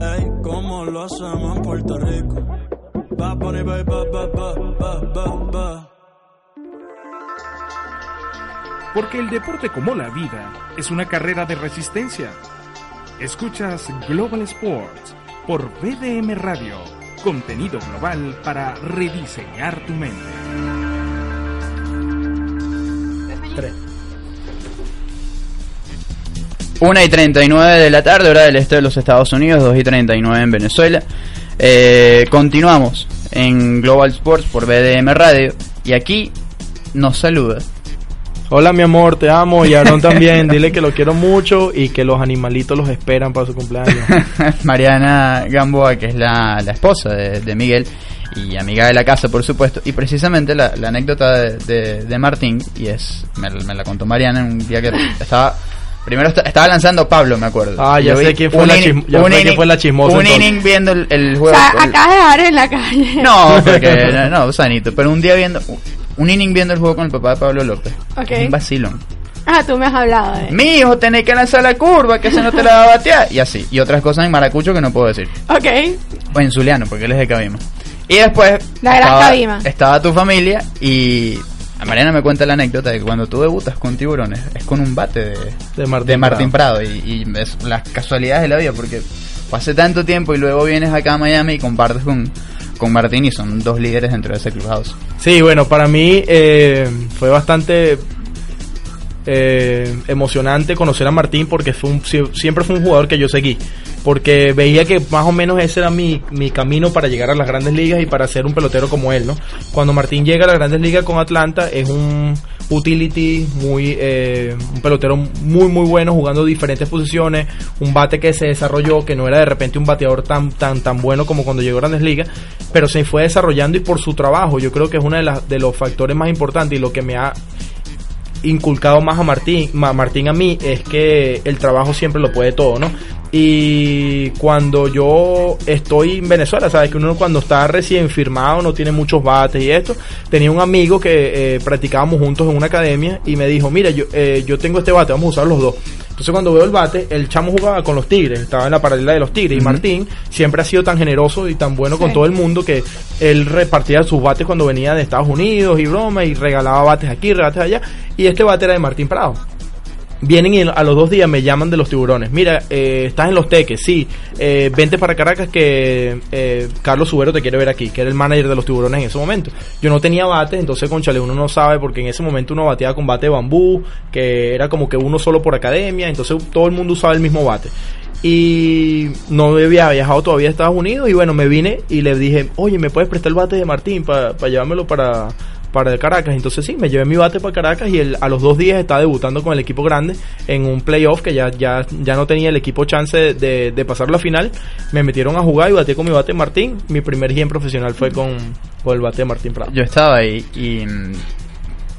Ey, ¿cómo lo hacemos en Puerto Rico? Porque el deporte como la vida es una carrera de resistencia. Escuchas Global Sports por BDM Radio. Contenido global para rediseñar tu mente. Tres. 1 y 39 de la tarde, hora del este de los Estados Unidos, 2 y 39 en Venezuela. Eh, continuamos en Global Sports por BDM Radio y aquí nos saluda Hola mi amor, te amo y Aaron también. Dile que lo quiero mucho y que los animalitos los esperan para su cumpleaños. Mariana Gamboa, que es la, la esposa de, de Miguel y amiga de la casa, por supuesto. Y precisamente la, la anécdota de, de- de Martín, y es me, me la contó Mariana en un día que estaba. Primero esta- estaba lanzando Pablo, me acuerdo. Ah, ya Yo sé vi quién fue la inning- chism- ya quién fue la chismosa, Un entonces. inning viendo el, el O juego. sea, el- acabas de dejar en la calle. no, porque no, no, sanito. Pero un día viendo. Un inning viendo el juego con el papá de Pablo López. Ok. Un vacilón. Ah, tú me has hablado de. Mi hijo, tenés que lanzar la curva, que se no te la va a batear. Y así. Y otras cosas en maracucho que no puedo decir. Ok. O en Zuliano, porque él es de Cabima. Y después. La gran estaba, Cabima. Estaba tu familia y. a Mariana me cuenta la anécdota de que cuando tú debutas con tiburones es con un bate de, De Martín de Martín Prado. Y, y es las casualidades de la vida porque hace tanto tiempo y luego vienes acá a Miami y compartes con, con Martín y son dos líderes dentro de ese clubhouse. Sí, bueno, para mí eh, fue bastante eh, emocionante conocer a Martín porque fue un- sie- siempre fue un jugador que yo seguí. Porque veía que más o menos ese era mi, mi camino para llegar a las grandes ligas y para ser un pelotero como él, ¿no? Cuando Martín llega a las grandes ligas con Atlanta es un utility, muy eh, un pelotero muy muy bueno jugando diferentes posiciones, un bate que se desarrolló, que no era de repente un bateador tan tan tan bueno como cuando llegó a Grandes Ligas, pero se fue desarrollando y por su trabajo, yo creo que es uno de, las de los factores más importantes y lo que me ha inculcado más a Martín, ma- Martín a mí es que el trabajo siempre lo puede todo, ¿no? Y cuando yo estoy en Venezuela, sabes que uno cuando está recién firmado no tiene muchos bates y esto, tenía un amigo que eh, practicábamos juntos en una academia y me dijo, mira, yo, eh, yo tengo este bate, vamos a usar los dos. Entonces cuando veo el bate, el chamo jugaba con los Tigres, estaba en la paralela de los Tigres y Martín siempre ha sido tan generoso y tan bueno con todo el mundo que él repartía sus bates cuando venía de Estados Unidos y broma y regalaba bates aquí, bates allá y este bate era de Martín Prado. Vienen y a los dos días me llaman de los tiburones. Mira, eh, estás en los teques, sí. Eh, vente para Caracas que eh, Carlos Subero te quiere ver aquí, que era el manager de los tiburones en ese momento. Yo no tenía bate, entonces conchale, uno no sabe porque en ese momento uno bateaba con bate de bambú, que era como que uno solo por academia, entonces todo el mundo usaba el mismo bate. Y no había viajado todavía a Estados Unidos y bueno, me vine y le dije, oye, ¿me puedes prestar el bate de Martín para llevármelo para, para Caracas? Entonces sí, me llevé mi bate para Caracas y él, a los dos días estaba debutando con el equipo grande en un playoff que ya, ya, ya no tenía el equipo chance de, de, de pasar la final. Me metieron a jugar y bateé con mi bate Martín. Mi primer game profesional fue con, con el bate de Martín Prado. Yo estaba ahí y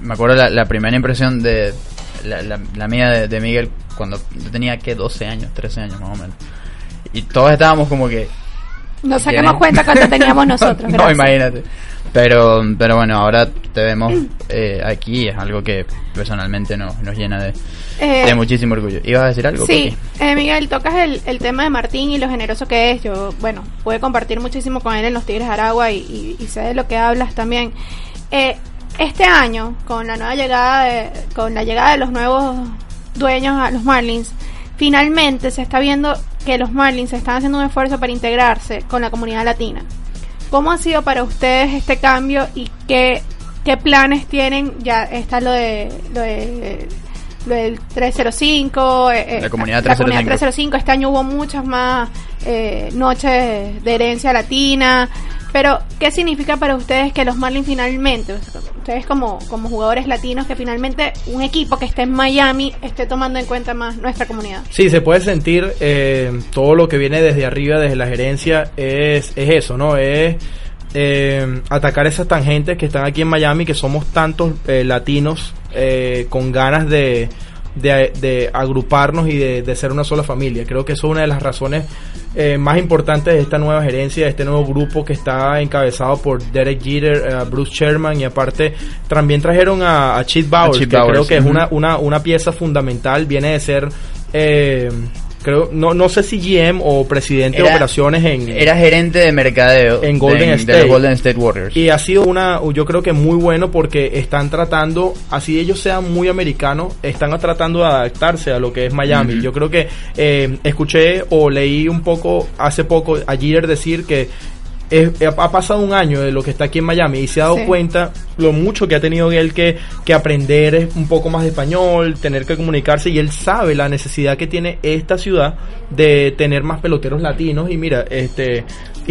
me acuerdo la, la primera impresión de la, la- la mía de, de Miguel cuando yo tenía que 12 años, 13 años más o menos. Y todos estábamos como que... ¿Tienen? saquemos cuenta cuánto teníamos nosotros. no, gracias. imagínate. Pero, pero bueno, ahora te vemos eh, aquí, es algo que personalmente nos, nos llena de, Eh, de muchísimo orgullo. ¿Ibas a decir algo? Sí, eh, Miguel, tocas el, el tema de Martín y lo generoso que es. Yo, bueno, pude compartir muchísimo con él en los Tigres de Aragua y, y- y sé de lo que hablas también. Eh, este año, con la nueva llegada, de, con la llegada de los nuevos dueños a los Marlins, finalmente se está viendo que los Marlins están haciendo un esfuerzo para integrarse con la comunidad latina. ¿Cómo ha sido para ustedes este cambio y qué, qué planes tienen? Ya está lo de, lo de lo del 305, eh, eh, La comunidad la comunidad 305. 305. Este año hubo muchas más eh, noches de herencia latina. Pero, ¿qué significa para ustedes que los Marlins finalmente, ustedes como, como jugadores latinos, que finalmente un equipo que esté en Miami esté tomando en cuenta más nuestra comunidad? Sí, se puede sentir eh, todo lo que viene desde arriba, desde la gerencia, es, es eso, ¿no? Es eh, atacar esas tangentes que están aquí en Miami, que somos tantos eh, latinos eh, con ganas de, de, de agruparnos y de, de ser una sola familia. Creo que eso es una de las razones eh, más importantes de esta nueva gerencia, de este nuevo grupo que está encabezado por Derek Jeter, eh, Bruce Sherman y aparte también trajeron a, a Chip Bowers, Chip que Bowers, creo que es una, una, una pieza fundamental, viene de ser eh, creo, no, no sé si GM o presidente de Era- operaciones en... Era gerente de mercadeo En Golden de, de State. Golden State Warriors. Y ha sido una, yo creo que muy bueno porque están tratando, así ellos sean muy americanos, están tratando de adaptarse a lo que es Miami. Yo creo que eh, escuché o leí un poco hace poco a Jeter decir que es- ha pasado un año de lo que está aquí en Miami y se ha dado Sí. cuenta lo mucho que ha tenido él que, que aprender un poco más de español, tener que comunicarse y él sabe la necesidad que tiene esta ciudad de tener más peloteros latinos y mira, este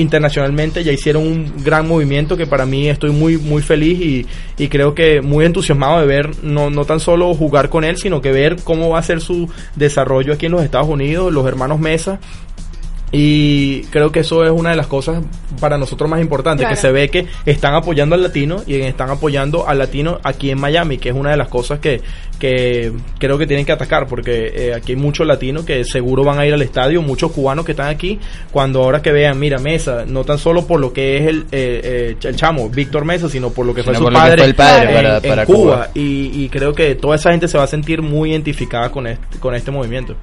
internacionalmente ya hicieron un gran movimiento que para mí estoy muy muy feliz y, y creo que muy entusiasmado de ver no, no tan solo jugar con él, sino que ver cómo va a ser su desarrollo aquí en los Estados Unidos, los hermanos Mesa y creo que eso es una de las cosas para nosotros más importantes, Claro. que se ve que están apoyando al latino y están apoyando al latino aquí en Miami, que es una de las cosas que, que creo que tienen que atacar, porque eh, aquí hay muchos latinos que seguro van a ir al estadio, muchos cubanos que están aquí, cuando ahora que vean, mira, Mesa, no tan solo por lo que es el, eh, eh, el chamo, Víctor Mesa, sino por lo que fue su padre, fue el padre en, para- en Cuba. Cuba. Y, y creo que toda esa gente se va a sentir muy identificada con este, con este movimiento.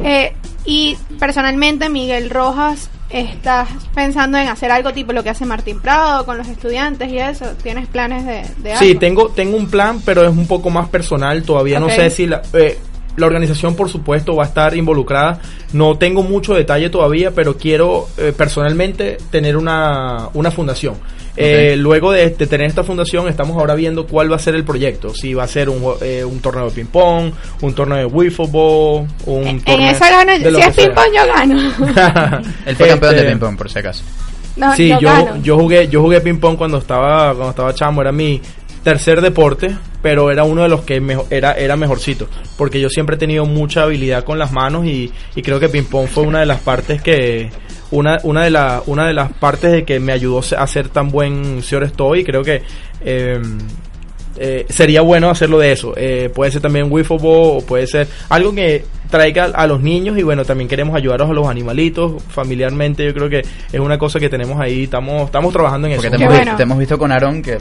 Eh, y personalmente, Miguel Rojas, ¿estás pensando en hacer algo tipo lo que hace Martín Prado con los estudiantes y eso? ¿Tienes planes de, de Sí, algo? tengo, tengo un plan, pero es un poco más personal. Todavía no sé si la, eh, la organización, por supuesto, va a estar involucrada. No tengo mucho detalle todavía, pero quiero eh, personalmente tener una, una fundación. Eh, luego de, de tener esta fundación, estamos ahora viendo cuál va a ser el proyecto. Si va a ser un, jue- eh, un torneo de ping-pong, un torneo de wiffle ball, un En torneo eso gano de yo. lo Si es ping-pong, yo gano. Él fue campeón de Este, ping-pong, por si acaso. No, sí, yo, yo, gano. yo jugué, yo jugué ping pong cuando estaba, cuando estaba chamo, era mi tercer deporte, pero era uno de los que mejo- era, era mejorcito, porque yo siempre he tenido mucha habilidad con las manos y, y creo que ping pong fue una de las partes que, una, una de la, una de las partes de que me ayudó a ser tan buen señor estoy, y creo que eh, eh, sería bueno hacerlo de eso. Eh, puede ser también wiffle o puede ser algo que traiga a los niños y bueno, también queremos ayudarlos a los animalitos familiarmente. Yo creo que es una cosa que tenemos ahí, estamos estamos trabajando en Porque eso. te Qué hemos, bueno. te hemos visto con Aaron que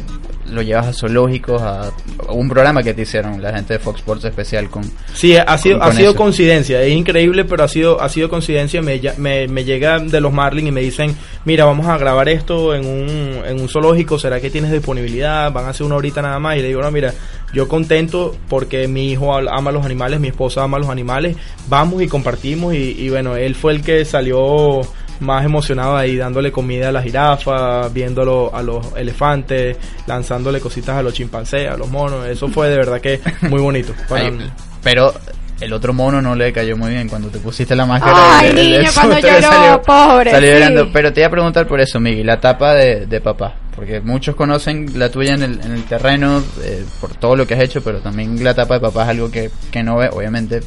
lo llevas a zoológicos, a, a un programa que te hicieron la gente de Fox Sports especial con... Sí, ha sido, con ha sido eso. coincidencia, es increíble, pero ha sido, ha sido coincidencia. Me, me, me llega de los Marlins y me dicen, mira, vamos a grabar esto en un, en un zoológico, ¿será que tienes disponibilidad? Van a hacer una horita nada más. Y le digo, no, mira, yo contento porque mi hijo ama los animales, mi esposa ama los animales, vamos y compartimos. Y, y bueno, él fue el que salió más emocionado ahí dándole comida a las jirafas, viéndolo a los elefantes, lanzándole cositas a los chimpancés, a los monos. Eso fue de verdad que muy bonito. Para- Ay, pero el otro mono no le cayó muy bien cuando te pusiste la máscara. Ay, El- el- niño, cuando lloró, pobre, Salió sí. llorando. Pero te iba a preguntar por eso, Miguel, la tapa de, de papá. Porque muchos conocen la tuya en el, en el terreno eh, por todo lo que has hecho, pero también la tapa de papá es algo que, que no ve, obviamente es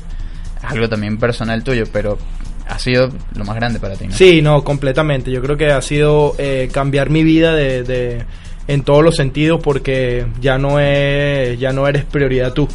algo también personal tuyo, pero ha sido lo más grande para ti, ¿no? Sí, no, completamente. Yo creo que ha sido eh, cambiar mi vida de, de- en todos los sentidos porque ya no es, ya no eres prioridad tú.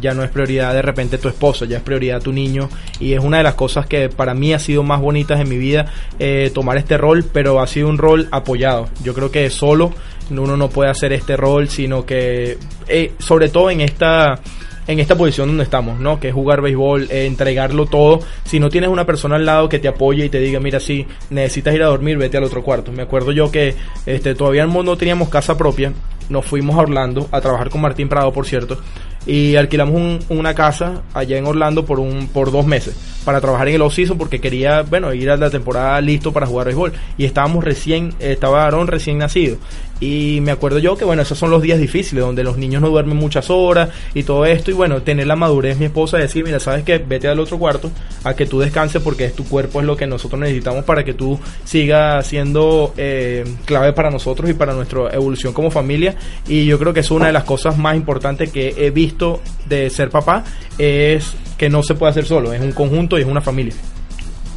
Ya no es prioridad de repente tu esposo, ya es prioridad tu niño. Y es una de las cosas que para mí ha sido más bonitas en mi vida eh, tomar este rol, pero ha sido un rol apoyado. Yo creo que solo uno no puede hacer este rol, sino que eh, sobre todo en esta en esta posición donde estamos, ¿no? Que es jugar béisbol, eh, entregarlo todo. Si no tienes una persona al lado que te apoye y te diga, mira, si necesitas ir a dormir, vete al otro cuarto. Me acuerdo yo que este, todavía no teníamos casa propia. Nos fuimos a Orlando a trabajar con Martín Prado, por cierto. Y alquilamos un- una casa allá en Orlando por un por dos meses para trabajar en el off-season porque quería, bueno, ir a la temporada listo para jugar béisbol. Y estábamos recién, estaba Aaron recién nacido. Y me acuerdo yo que, bueno, esos son los días difíciles, donde los niños no duermen muchas horas y todo esto. Y bueno, tener la madurez, mi esposa, de decir, mira, sabes que vete al otro cuarto a que tú descanses porque es tu cuerpo, es lo que nosotros necesitamos para que tú sigas siendo eh, clave para nosotros y para nuestra evolución como familia. Y yo creo que es una de las cosas más importantes que he visto de ser papá, es que no se puede hacer solo, es un conjunto y es una familia.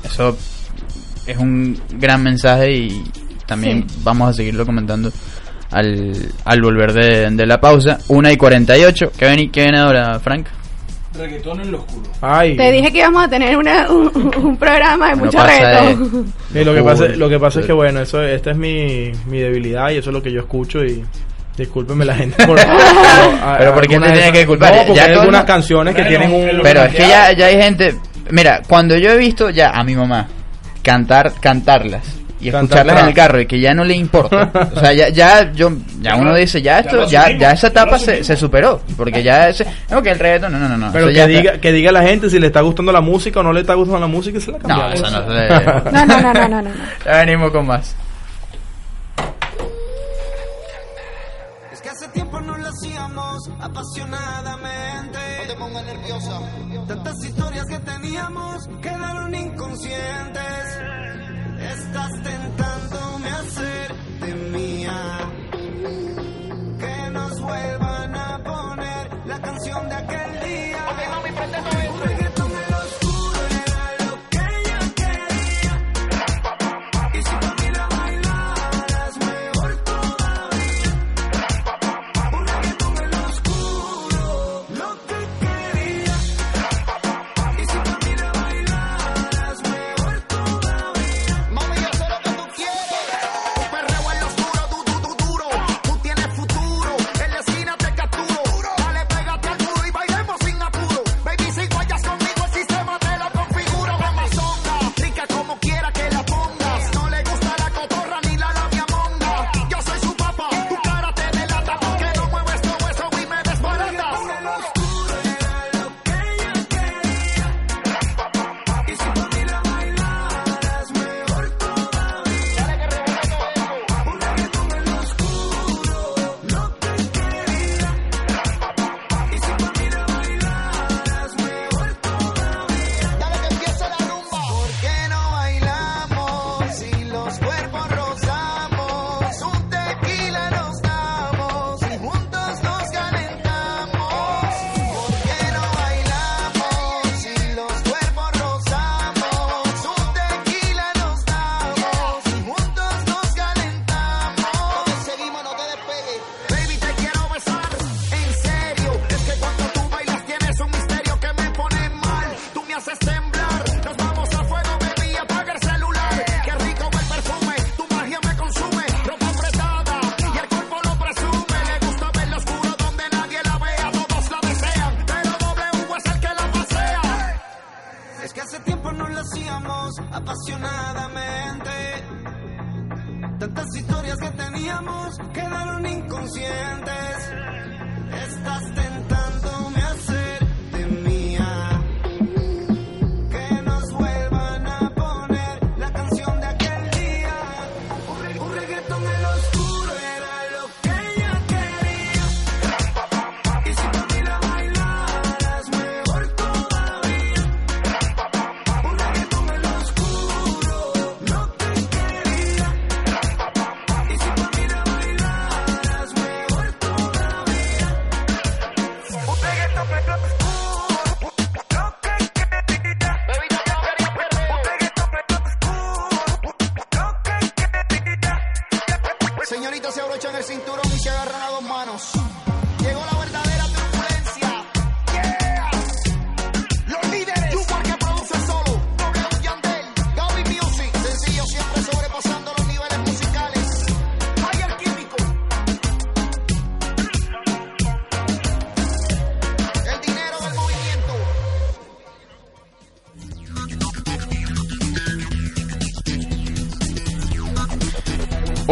Eso es un gran mensaje y también vamos a seguirlo comentando al, al volver de, de la pausa. 1 y 48. ¿Qué viene, qué viene ahora, Frank? Reggaetón en lo oscuro. Ay, Te dije que íbamos a tener una, un, un programa de No mucho. Sí, lo que pasa, lo que pasa es que bueno, eso, esta es mi, mi debilidad y eso es lo que yo escucho y discúlpeme la gente por, a- Pero ¿por qué te de tiene esas- que culpar? No, porque Ya hay algunas canciones que Bueno, tienen un Pero es que ya, ya hay gente, Mira, cuando yo he visto ya a mi mamá cantar, cantarlas y escucharlas en el carro y que ya no le importa. O sea, ya, ya, yo, ya uno dice, ya esto, ya, ya esa etapa se, se superó. Porque ya ese, no, que el reggaetón, no, no, no, no. Pero que ya está- diga, que diga la gente si le está gustando la música o no le está gustando la música y se la No, cambiamos. eso no se... No, no, no, no, no, no. no. Ya venimos con más. Es que hace tiempo no lo hacíamos apasionadamente. No te pongas nerviosa. Tantas historias que teníamos quedaron inconscientes. Estás tentándome a hacerte mía. Que nos vuelvan a poner la canción de aquel día.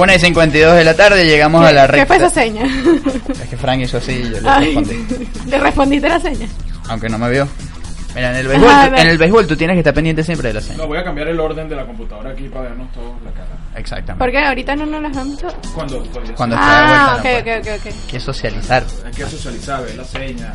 1 y 52 de la tarde llegamos a la recta. ¿Qué fue esa seña? Es que Frank hizo así y yo le Ay, respondí. Le respondiste la seña. Aunque no me vio. Mira, en el, béisbol, Ajá, tú, en el béisbol tú tienes que estar pendiente siempre de la seña. No, voy a cambiar el orden de la computadora aquí para vernos todos la cara. Exactamente. Porque ahorita no nos las dan mucho. Cuando, Cuando ah, está de vuelta. Ah, ok, no ok, pues. ok, ok. Hay que socializar. Hay que socializar, ver la seña.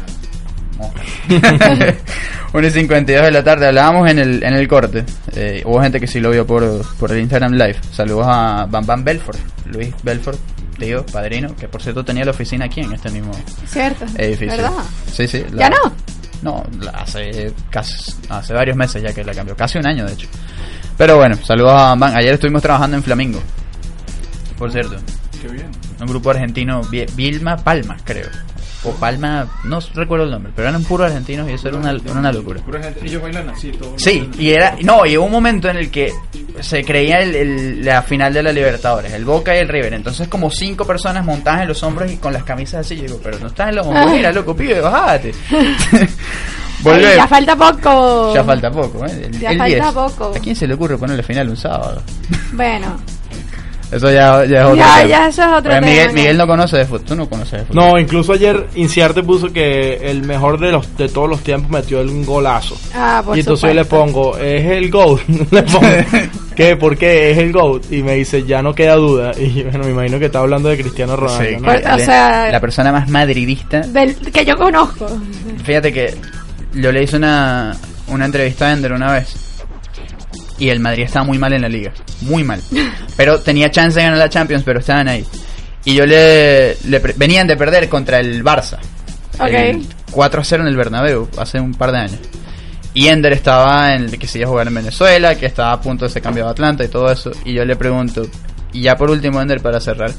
1 y 52 de la tarde, hablábamos en el, en el corte eh, hubo gente que sí lo vio por, por el Instagram Live. Saludos a Bam Bam Belfort, Luis Belfort, tío, padrino, que por cierto tenía la oficina aquí en este mismo Cierto. edificio. ¿Verdad? Sí, sí. ¿Ya no? No, la- hace, casi, hace varios meses ya que la cambió, casi un año de hecho. Pero bueno, saludos a Bam Bam. Ayer estuvimos trabajando en Flamingo, por cierto. Qué bien. Un grupo argentino, Vi- Vilma Palma, creo. O Palma, no recuerdo el nombre, pero eran puros argentinos y eso era una, era una locura. Ellos bailan así, todos. Sí, y era, no, y hubo un momento en el que se creía el, el- la final de la Libertadores, el Boca y el River. Entonces como cinco personas montadas en los hombros y con las camisas así, yo digo, pero no estás en la bombonera, loco, pibe. Volvemos. Ay, ya falta poco. Ya falta poco, ¿eh? El, Ya el falta 10. poco. ¿A quién se le ocurre ponerle final un sábado? Bueno, Eso ya, ya es otro Ya, tema. ya, eso es otro Miguel, tema, Miguel ¿no? no conoce de fútbol. Tú no conoces de fútbol. No, incluso ayer Inciarte puso que el mejor de los de todos los tiempos metió un golazo. ah, por y entonces yo le pongo, es el GOAT. le pongo, ¿qué? ¿Por qué? Es el GOAT. Y me dice, ya no queda duda. Y bueno, me imagino que está hablando de Cristiano Sí, Ronaldo. ¿no? Pues, o la- sea- la persona más madridista. Del, que yo conozco. Fíjate que yo le hice una, una entrevista a Ender una vez. Y el Madrid estaba muy mal en la liga. Muy mal. Pero tenía chance de ganar la Champions, pero estaban ahí. Y yo le, venían de perder contra el Barça. Ok. El 4 a 0 en el Bernabéu hace un par de años. Y Ender estaba en el que se iba a jugar en Venezuela, que estaba a punto de ser cambiado a Atlanta y todo eso. Y yo le pregunto, y ya por último, Ender, para cerrar,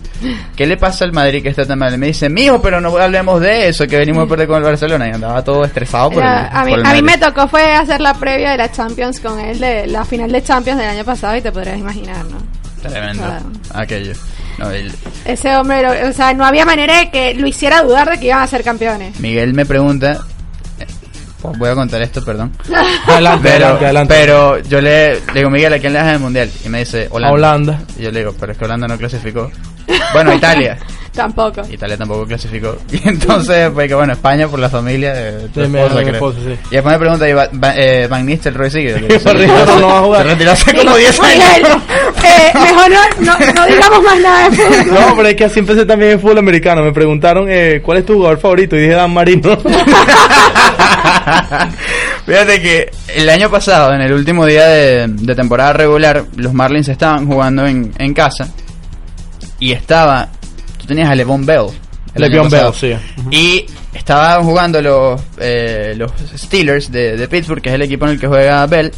¿qué le pasa al Madrid que está tan mal? Me dice, mijo, pero no hablemos de eso, que venimos a perder con el Barcelona. Y andaba todo estresado por, Era- el, a, mí, por el a mí me tocó fue hacer la previa de la Champions con él, de la final de Champions del año pasado, y te podrías imaginar, ¿no? Tremendo. Claro. Aquello. No, el- Ese hombre, o sea, no había manera de que lo hiciera dudar de que iban a ser campeones. Miguel me pregunta, voy a contar esto, perdón. Adelante, Pero, adelante, adelante. pero yo le, le digo, Miguel, ¿a quién le das el mundial? Y me dice, Holanda. A Holanda. Y yo le digo, pero es que Holanda no clasificó. Bueno, Italia. Tampoco. Italia tampoco clasificó. Y entonces, pues que bueno, España por la familia esposa, mi sí. Y después me pregunta, ¿y Va- Va- eh, Van Nistelrooy sigue? Nistelrooy no va a jugar. Se retiró hace como 10 años. Miguel, eh, mejor no, no, no digamos más nada de fútbol. No, pero es que así empecé también en fútbol americano. Me preguntaron eh, cuál es tu jugador favorito y dije Dan Marino. Fíjate que el año pasado, en el último día de, de temporada regular, los Marlins estaban jugando en, en casa y estaba. Tú tenías a Levon Bell. Le'Veon Bell, sí. Y estaban jugando los, eh, los Steelers de, de Pittsburgh, que es el equipo en el que juega Bell.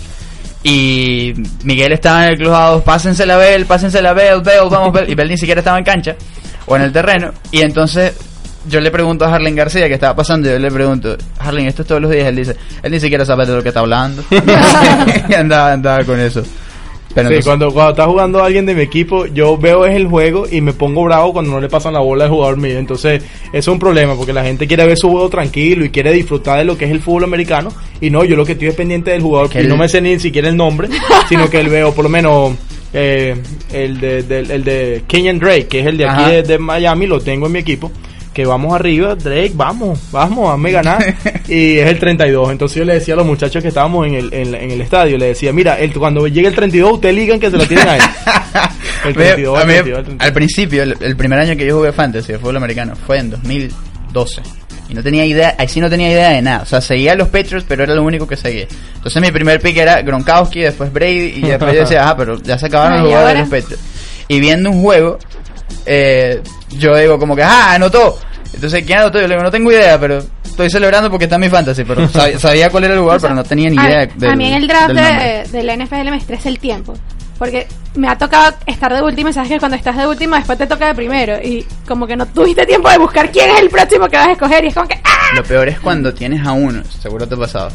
Y Miguel estaba en el clubhouse, pásense la Bell, pásense la Bell, Bell, vamos Bell. Y Bell ni siquiera estaba en cancha o en el terreno. Y entonces yo le pregunto a Harlan García qué estaba pasando. Yo le pregunto, Harlan, esto es todos los días. Él dice, él ni siquiera sabe de lo que está hablando. y andaba, andaba con eso. Pero Sí, entonces- cuando, cuando está jugando alguien de mi equipo, yo veo es el juego y me pongo bravo cuando no le pasan la bola al jugador mío. Entonces, es un problema porque la gente quiere ver su juego tranquilo y quiere disfrutar de lo que es el fútbol americano. Y no, yo lo que estoy es pendiente del jugador, Que y él- no me sé ni siquiera el nombre, sino que él veo por lo menos eh, el, de, el de Kenyan Drake, que es el de aquí de Miami, lo tengo en mi equipo. Que vamos arriba, Drake, vamos, vamos, hazme ganar. y es el 32. Entonces yo le decía a los muchachos que estábamos en el, en, en el estadio, le decía, mira, el, cuando llegue el 32, ustedes ligan que se lo tienen a él. El 32, A el mí, 32, el 32. al principio, el, el primer año que yo jugué fantasy de fútbol americano fue en 2012. Y no tenía idea, ahí sí no tenía idea de nada. O sea, seguía a los Patriots, pero era lo único que seguía. Entonces mi primer pick era Gronkowski, después Brady, y después yo decía, ah, pero ya se acabaron Ah, los ¿y jugadores de los Patriots. Y viendo un juego, eh, yo digo como que, ah, anotó. Entonces, ¿quién anotó? Yo le digo, no tengo idea, pero estoy celebrando porque está en mi fantasy. Pero sab- sabía cuál era el O sea, pero no tenía ni a- idea. A, del- mí en el draft de, de la NFL me estresa el tiempo. Porque me ha tocado estar de último y sabes que cuando estás de último después te toca de primero. Y como que no tuviste tiempo de buscar quién es el próximo que vas a escoger. Y es como que ¡ah! Lo peor es cuando tienes a uno, seguro te ha pasado,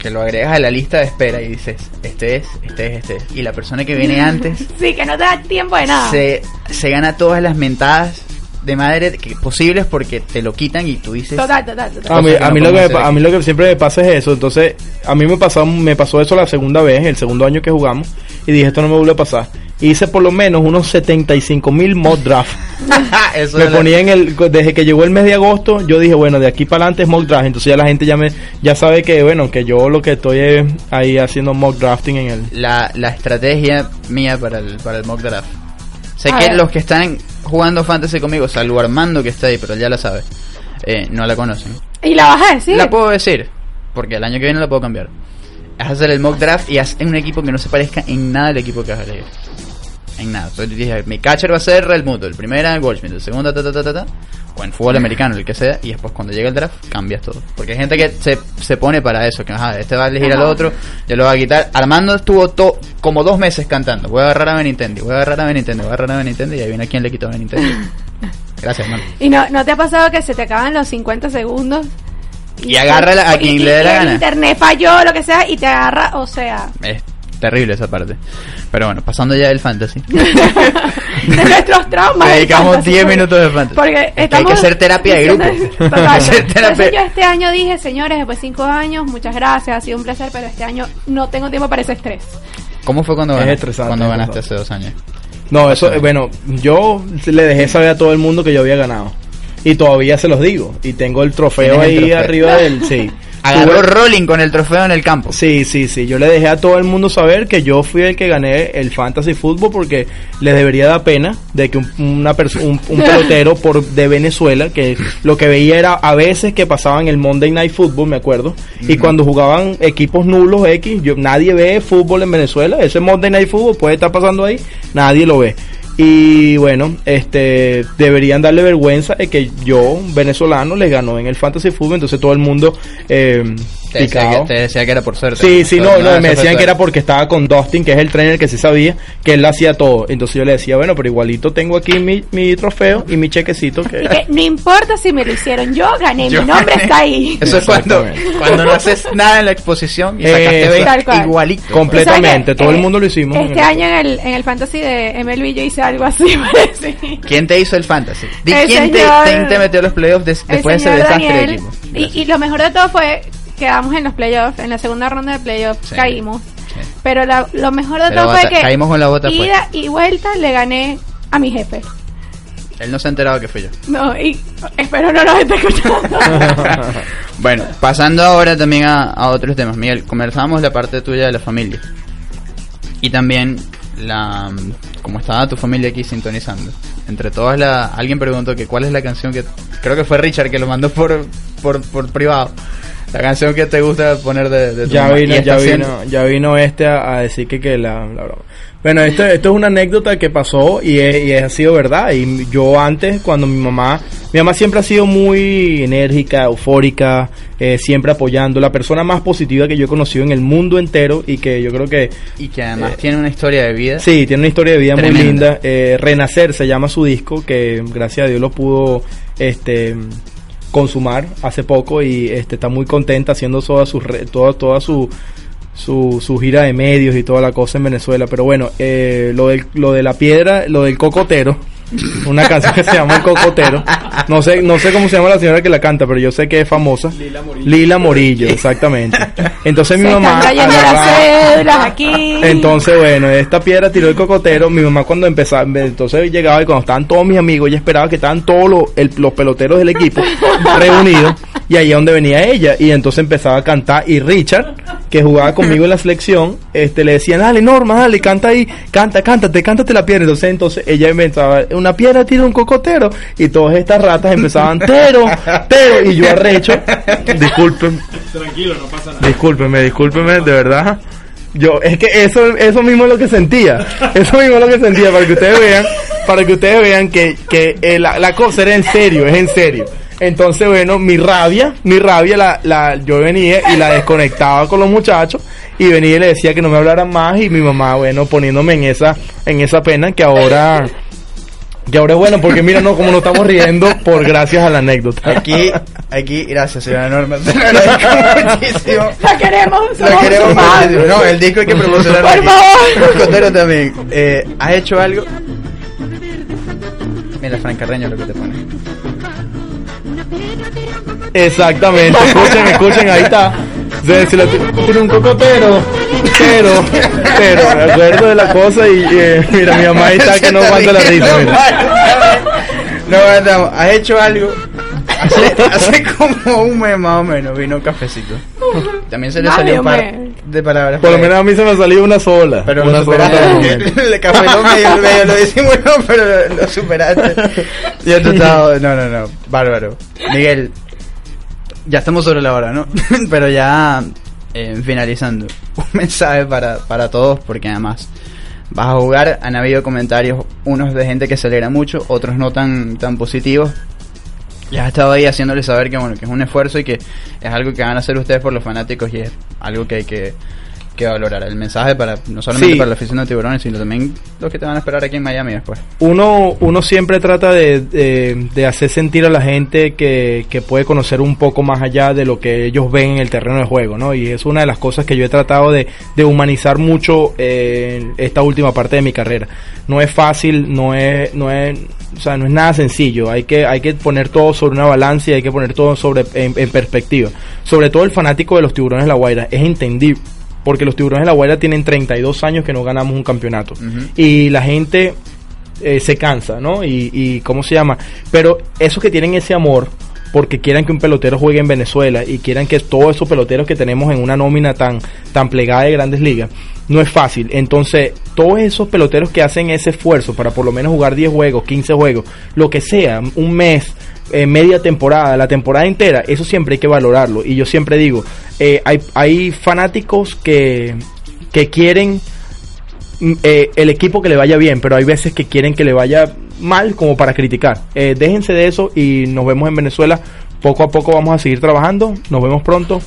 que lo agregas a la lista de espera y dices, este es, este es, este es. Y la persona que viene antes Sí, que no te da tiempo de nada. se, se gana todas las mentadas de madre que, posibles porque te lo quitan y tú dices... Total, total, total. A mí, a, no mí lo que me, a mí lo que siempre me pasa es eso. Entonces, a mí me pasó, me pasó eso la segunda vez, el segundo año que jugamos. Y dije, esto no me vuelve a pasar. Hice por lo menos unos 75 mil mod draft. Eso me ponía en el desde que llegó el mes de agosto yo dije bueno de aquí para adelante es mock draft entonces ya la gente ya me ya sabe que bueno que yo lo que estoy es ahí haciendo mock drafting en el la, la estrategia mía para el, para el mock draft. Sé A que ver. los que están jugando fantasy conmigo, salvo Armando que está ahí, pero él ya la sabe, eh, no la conocen. Y la vas a decir. La puedo decir, porque el año que viene la puedo cambiar. Haz hacer el mock draft y haz en un equipo que no se parezca en nada al equipo que vas a elegir. En nada. Entonces dije, mi catcher va a ser Real Muto, el primero Goldschmidt, el segundo ta ta ta ta ta, o en fútbol americano, el que sea, y después cuando llega el draft cambias todo. Porque hay gente que se, se pone para eso, que ajá, este va a elegir al otro, ya lo va a quitar. Armando estuvo to- como dos meses cantando, voy a agarrar a Benintendi, voy a agarrar a Benintendi, voy a agarrar a Benintendi, y ahí viene quien le quitó a Benintendi. Gracias, hermano. Y no, ¿no te ha pasado que se te acaban los 50 segundos? Y agarra a quien y- le dé la y gana. internet falló, lo que sea, y te agarra, o sea, Es terrible esa parte. Pero bueno, pasando ya del fantasy. de nuestros traumas. Dedicamos fantasy, 10 porque- minutos de fantasy. Porque Es que hay que hacer terapia de grupo. Hacer terapia- yo este año dije, señores, después de cinco años, muchas gracias, ha sido un placer, pero este año no tengo tiempo para ese estrés. ¿Cómo fue cuando Es ganaste, cuando ganaste hace dos años? No, eso, eh, bueno, yo le dejé saber a todo el mundo que yo había ganado. Y todavía se los digo. Y tengo el trofeo el ahí trofeo. arriba del. Sí. Agarró rolling con el trofeo en el campo. Sí, sí, sí. Yo le dejé a todo el mundo saber que yo fui el que gané el fantasy fútbol porque les debería dar pena de que un, una un, un pelotero por de Venezuela que lo que veía era a veces que pasaban el Monday Night Football, me acuerdo, y cuando jugaban equipos nulos X, yo nadie ve fútbol en Venezuela. Ese Monday Night Football puede estar pasando ahí, nadie lo ve. Y bueno, este deberían darle vergüenza de que yo, venezolano, les ganó en el fantasy fútbol, entonces todo el mundo eh, Te decía, que, te decía que era por suerte. Sí, sí, no, no, eso me decían que era porque estaba con Dustin, que es el trainer que sí sabía que él hacía todo. Entonces yo le decía, bueno, pero igualito tengo aquí mi, mi trofeo y mi chequecito. Que... Y que no importa si me lo hicieron, yo gané, Yo mi nombre gané. está ahí. Eso es cuando, cuando no haces nada en la exposición y sacaste Eh, 20 Tal cual. igualito. Completamente, todo el Eh, mundo lo hicimos. en Este el- año en el, en el fantasy de MLB yo hice algo así, parece. ¿Quién te hizo el fantasy? Di El ¿Quién, te, señor- quién te metió los playoffs El después de ese desastre de Daniel. Y, y lo mejor de todo fue quedamos en los playoffs, en la segunda ronda de playoffs Sí. caímos. Sí. Pero la- lo mejor de Pero todo fue que caímos con la bota ida y vuelta le gané a mi jefe. Él no se ha enterado que fui yo. No, y espero no nos esté escuchando. Bueno, pasando ahora también a, a otros temas. Miguel, conversamos la parte tuya de la familia. Y también la como estaba tu familia aquí sintonizando. Entre todas la alguien preguntó que cuál es la canción que creo que fue Richard que lo mandó por por, por privado. La canción que te gusta poner de, de tu ya mamá. vino, ya siendo- vino, ya vino este a, a decir que, que la, la broma. Bueno, esto, esto es una anécdota que pasó y, es- y ha sido verdad. Y yo antes, cuando mi mamá, mi mamá siempre ha sido muy enérgica, eufórica, eh, siempre apoyando, la persona más positiva que yo he conocido en el mundo entero y que yo creo que y que además tiene una historia de vida. Sí, tiene una historia de vida muy linda. Eh, Renacer se llama su disco, que gracias a Dios lo pudo este consumar hace poco y este está muy contenta haciendo toda su toda, toda su, su su gira de medios y toda la cosa en Venezuela. Pero bueno, eh, lo del lo de la piedra, lo del cocotero, una canción que se llama El Cocotero. No sé no sé cómo se llama la señora que la canta, pero yo sé que es famosa. Lila Morillo. Lila Morillo, exactamente. Entonces mi Se mamá están cayendo las agarraba- cédulas aquí. entonces, bueno, esta piedra tiró el cocotero. Mi mamá cuando empezaba, entonces llegaba y cuando estaban todos mis amigos, ella esperaba que estaban todos los, el- los peloteros del equipo reunidos y ahí es donde venía ella y entonces empezaba a cantar y Richard, que jugaba conmigo en la selección, este le decían, dale Norma, dale, canta ahí, canta, cántate, cántate la piedra. Entonces, entonces ella inventaba, una piedra tira un cocotero y todas estas ratas empezaban, tero, tero y yo arrecho, disculpen, Tranquilo, no pasa nada. Discúlpeme, discúlpeme, de verdad. Yo, es que eso, eso mismo es lo que sentía. Eso mismo es lo que sentía, para que ustedes vean, para que ustedes vean que, que eh, la, la cosa era en serio, es en serio. Entonces, bueno, mi rabia, mi rabia, la, la, yo venía y la desconectaba con los muchachos y venía y le decía que no me hablaran más y mi mamá, bueno, poniéndome en esa, en esa pena que ahora, que ahora bueno, porque mira, no, como nos estamos riendo por gracias a la anécdota. Aquí, aquí, gracias señora Norma. Te lo agradezco muchísimo. La queremos, somos queremos muchísimo. No, el disco hay que promocionarlo. Por aquí. favor. Cotero también. Eh, ¿Has hecho algo? Mira, Fran Carreño lo que te pone. Exactamente, escuchen, escuchen, ahí está. Se, se lo un cocotero, pero, pero, me acuerdo de la cosa y eh, mira, mi mamá ahí está que no aguanta la risa. mira. No aguantamos. ¿Has hecho algo? Hace, hace como un mes más o menos vino un cafecito. También se le salió de un par de palabras. Por lo menos a mí se me salió una sola. Pero una lo superaste. El café lo medio, medio lo disimuló, pero lo, lo superaste. Y esto estaba, no, no, no, bárbaro. Miguel, ya estamos sobre la hora, ¿no? pero ya eh, finalizando, un mensaje para, para todos, porque además vas a jugar, han habido comentarios, unos de gente que se alegra mucho, otros no tan, tan positivos. Ya has estado ahí haciéndoles saber que bueno, que es un esfuerzo y que es algo que van a hacer ustedes por los fanáticos y es algo que hay que, que valorar el mensaje para no solamente Sí. para la afición de tiburones, sino también los que te van a esperar aquí en Miami después. uno, uno siempre trata de, de- de hacer sentir a la gente que, que puede conocer un poco más allá de lo que ellos ven en el terreno de juego, ¿no? Y es una de las cosas que yo he tratado de, de humanizar mucho eh, esta última parte de mi carrera. No es fácil, no es, no es, o sea, no es nada sencillo. Hay que, hay que poner todo sobre una balanza y hay que poner todo sobre, en, en perspectiva. Sobre todo el fanático de los tiburones de la Guaira es entendible. Porque los tiburones de la Guaira tienen 32 años que no ganamos un campeonato. Y la gente eh, se cansa, ¿no? Y, y ¿cómo se llama? Pero esos que tienen ese amor porque quieran que un pelotero juegue en Venezuela y quieran que todos esos peloteros que tenemos en una nómina tan tan plegada de grandes ligas no es fácil. Entonces, todos esos peloteros que hacen ese esfuerzo para por lo menos jugar 10 juegos, 15 juegos, lo que sea, un mes, eh, media temporada, la temporada entera, eso siempre hay que valorarlo. Y yo siempre digo, eh, hay, hay fanáticos que, que quieren mm, eh, el equipo que le vaya bien, pero hay veces que quieren que le vaya mal como para criticar. Eh, déjense de eso y nos vemos en Venezuela. Poco a poco vamos a seguir trabajando. Nos vemos pronto.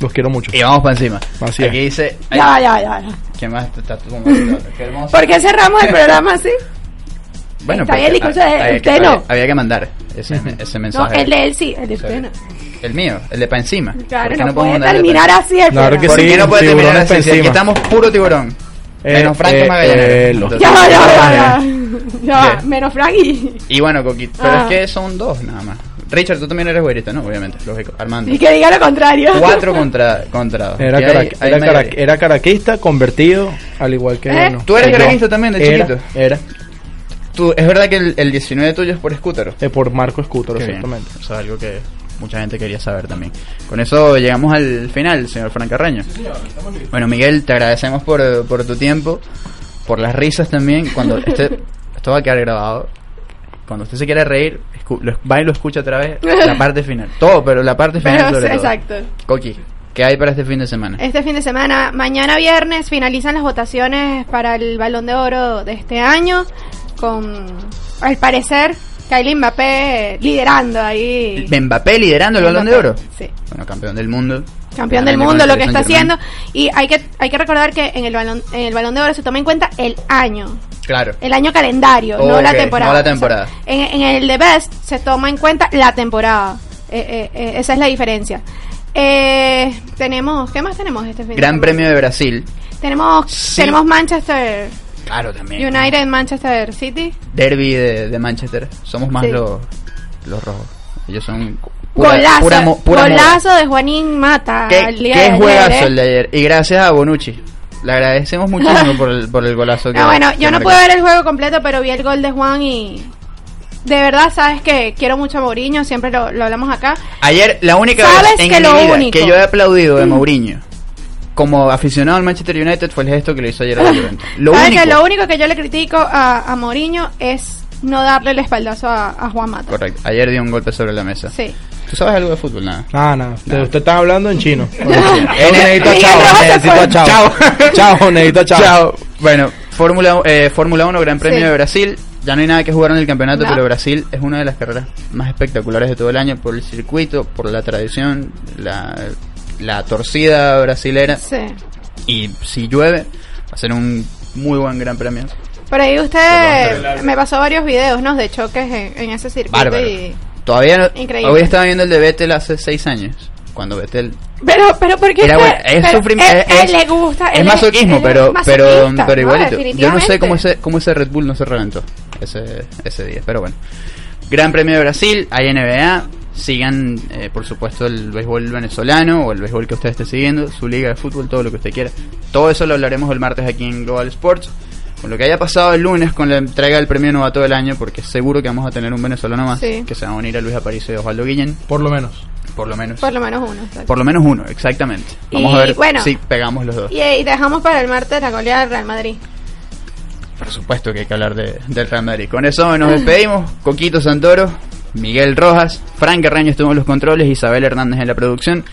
Los quiero mucho. Y vamos para encima. Así es. Aquí dice... Ya, ya, ya. ya. ¿Quién más está tú como- qué hermoso. ¿Por qué cerramos el programa así? Bueno, Está bien, que- usted había- no. Había que mandar ese, ese No, mensaje. el de él sí, el de usted no. El mío, el de pa' encima. Claro, ¿Por qué no, puede de terminar así el Claro que programa. ¿Por sí, qué no puede terminar así? Si aquí estamos puro tiburón. Eh, Menos Franco eh, Magallanes. eh, los- Entonces- Ya va, ya va, menos Frank y... Y bueno, Coquito, pero Ah. es que son dos nada más. Richard, tú también eres güerita, ¿no? Obviamente, lógico. Armando. Y que diga lo contrario. Cuatro contra, contra dos. Era, Y cara- hay- hay era, cara- mayoría. era caraquista, convertido, al igual que ¿Eh? bueno, ¿Tú eres yo. caraquista también de Era, chiquito? Era, Tú- es verdad que el, el 19 tuyo es por Escútero. eh, por Marco bien. exactamente. Eso es algo que mucha gente quería saber también. Con eso llegamos al final, señor Frank Carreño. Bueno, Miguel, te agradecemos por, por tu tiempo, por las risas también. Cuando este, esto va a quedar grabado. Cuando usted se quiera reír, lo- va y lo escucha otra vez. La parte final. Todo, pero la parte final Pero, sobre todo. exacto. Coqui, ¿qué hay para este fin de semana? Este fin de semana, mañana viernes, finalizan las votaciones para el Balón de Oro de este año, con, al parecer, Kylian Mbappé liderando ahí. Mbappé liderando el balón de oro. Sí. Bueno, campeón del mundo. Campeón del mundo, lo que está haciendo. Y hay que, hay que recordar que en el, balón, en el Balón de Oro se toma en cuenta el año. Claro. El año calendario, no la temporada. no la O sea, temporada. en, en el de Best se toma en cuenta la temporada. Eh, eh, eh, esa es la diferencia. Eh, tenemos, ¿qué más tenemos este fin de Gran? Premio de Brasil. Tenemos, Sí. tenemos Manchester Claro, también. United, Manchester City. Derby de, de Manchester. Somos más Sí. los, los rojos. Ellos son pura, golazo, pura mo- pura moda. golazo de Juanín Mata. Qué, al día qué de ayer, juegazo ¿eh? el de ayer. Y gracias a Bonucci. Le agradecemos muchísimo por el, por el golazo que Ah, bueno, que yo no pude ver el juego completo, pero vi el gol de Juan y de verdad sabes que quiero mucho a Mourinho, siempre lo, lo hablamos acá. Ayer, la única ¿Sabes vez en que mi lo vida único? que yo he aplaudido de Mourinho como aficionado al Manchester United fue el gesto que le hizo ayer a la Juventus. Lo ¿Sabes único. que lo único que yo le critico a, a Mourinho es no darle el espaldazo a, a Juan Mata? Correcto. Ayer dio un golpe sobre la mesa. Sí. ¿Tú sabes algo de fútbol? Nada. Nada, nada. Usted, usted está hablando en chino. Necesito a chao, necesito a chao. Chao. Chao, necesito a chao. Chao. Bueno, Fórmula eh, Fórmula 1, Gran Premio Sí. de Brasil. Ya no hay nada que jugar en el campeonato, No. pero Brasil es una de las carreras más espectaculares de todo el año por el circuito, por la tradición, la, la torcida brasilera. Sí. Y si llueve, va a ser un muy buen Gran Premio. Por ahí usted me pasó varios videos, ¿no? De choques en, en ese circuito Bárbaro. y... Todavía no. Increíble. Hoy estaba viendo el de Vettel hace seis años. Cuando Vettel. Pero, pero, ¿por qué Era bueno, es sufrim- él- es- él le gusta, Es él masoquismo, él pero, pero, pero ¿no? igualito. Yo no sé cómo ese, cómo ese Red Bull no se reventó ese, ese día, pero bueno. Gran Premio de Brasil, hay NBA, sigan eh, por supuesto el béisbol venezolano o el béisbol que usted esté siguiendo, su liga de fútbol, todo lo que usted quiera. Todo eso lo hablaremos el martes aquí en Global Sports. Con lo que haya pasado el lunes con la entrega del premio novato del año, porque seguro que vamos a tener un venezolano más, Sí. que se va a unir a Luis Aparicio y Osvaldo Guillén, Por lo menos. por lo menos. Por lo menos uno. exacto. Por lo menos uno, exactamente. Vamos Y, a ver bueno. si pegamos los dos. Y, y dejamos para el martes la goleada del Real Madrid. Por supuesto que hay que hablar de, del Real Madrid. Con eso nos despedimos. Coquito Santoro, Miguel Rojas, Frank Carreño estuvo en los controles, Isabel Hernández en la producción,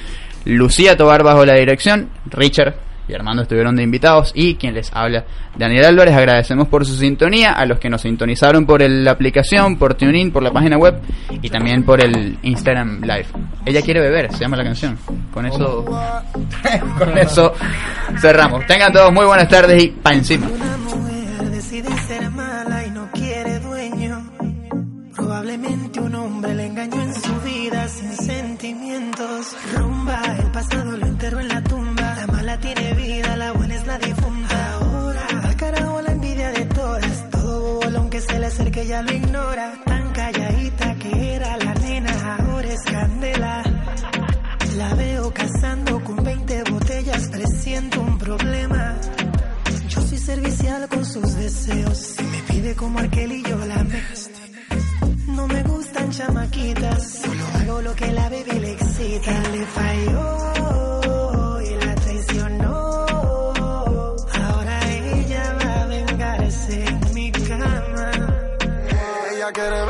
Lucía Tobar bajo la dirección, Richard y Armando estuvieron de invitados y quien les habla, Daniel Álvarez, agradecemos por su sintonía, a los que nos sintonizaron por el- la aplicación, por TuneIn, por la página web y también por el Instagram Live. Ella quiere beber, se llama la canción. Con eso, con eso cerramos. Tengan todos muy buenas tardes y pa' encima. Lo enterró en la tumba. La mala tiene vida, la buena es la difunta. Ahora, al carajo la envidia de todas. Todo bolón que se le acerque ya lo ignora. Tan calladita que era la nena, ahora es candela. La veo cazando con 20 botellas, presiento un problema. Yo soy servicial con sus deseos. Si me pide como aquel y yo la me. No me gustan chamaquitas. Hago lo que la bebé le excita. Le falló y la traicionó. Ahora ella va a vengarse en mi cama. Ella quiere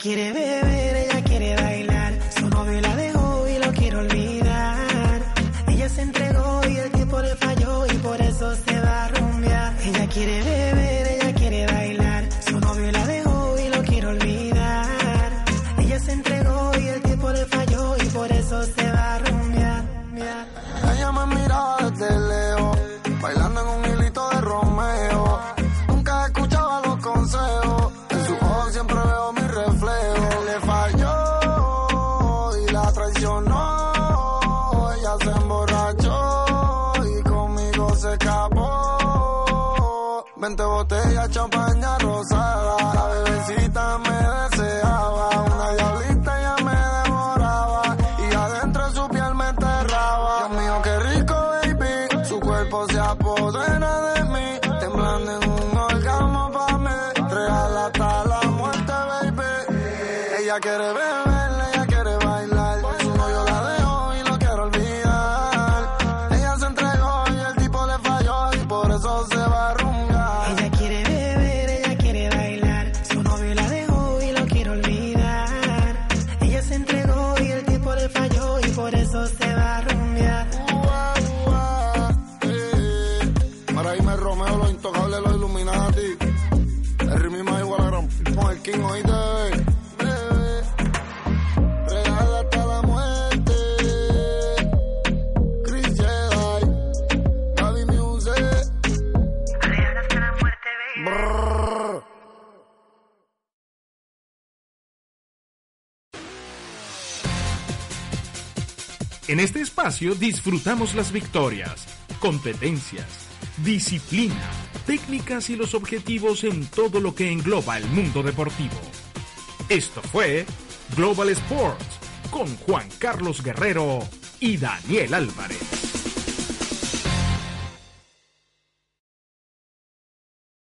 quiere beber, escapó. Veinte botellas, espacio disfrutamos las victorias, competencias, disciplina, técnicas y los objetivos en todo lo que engloba el mundo deportivo. Esto fue Global Sports con Juan Carlos Guerrero y Daniel Álvarez.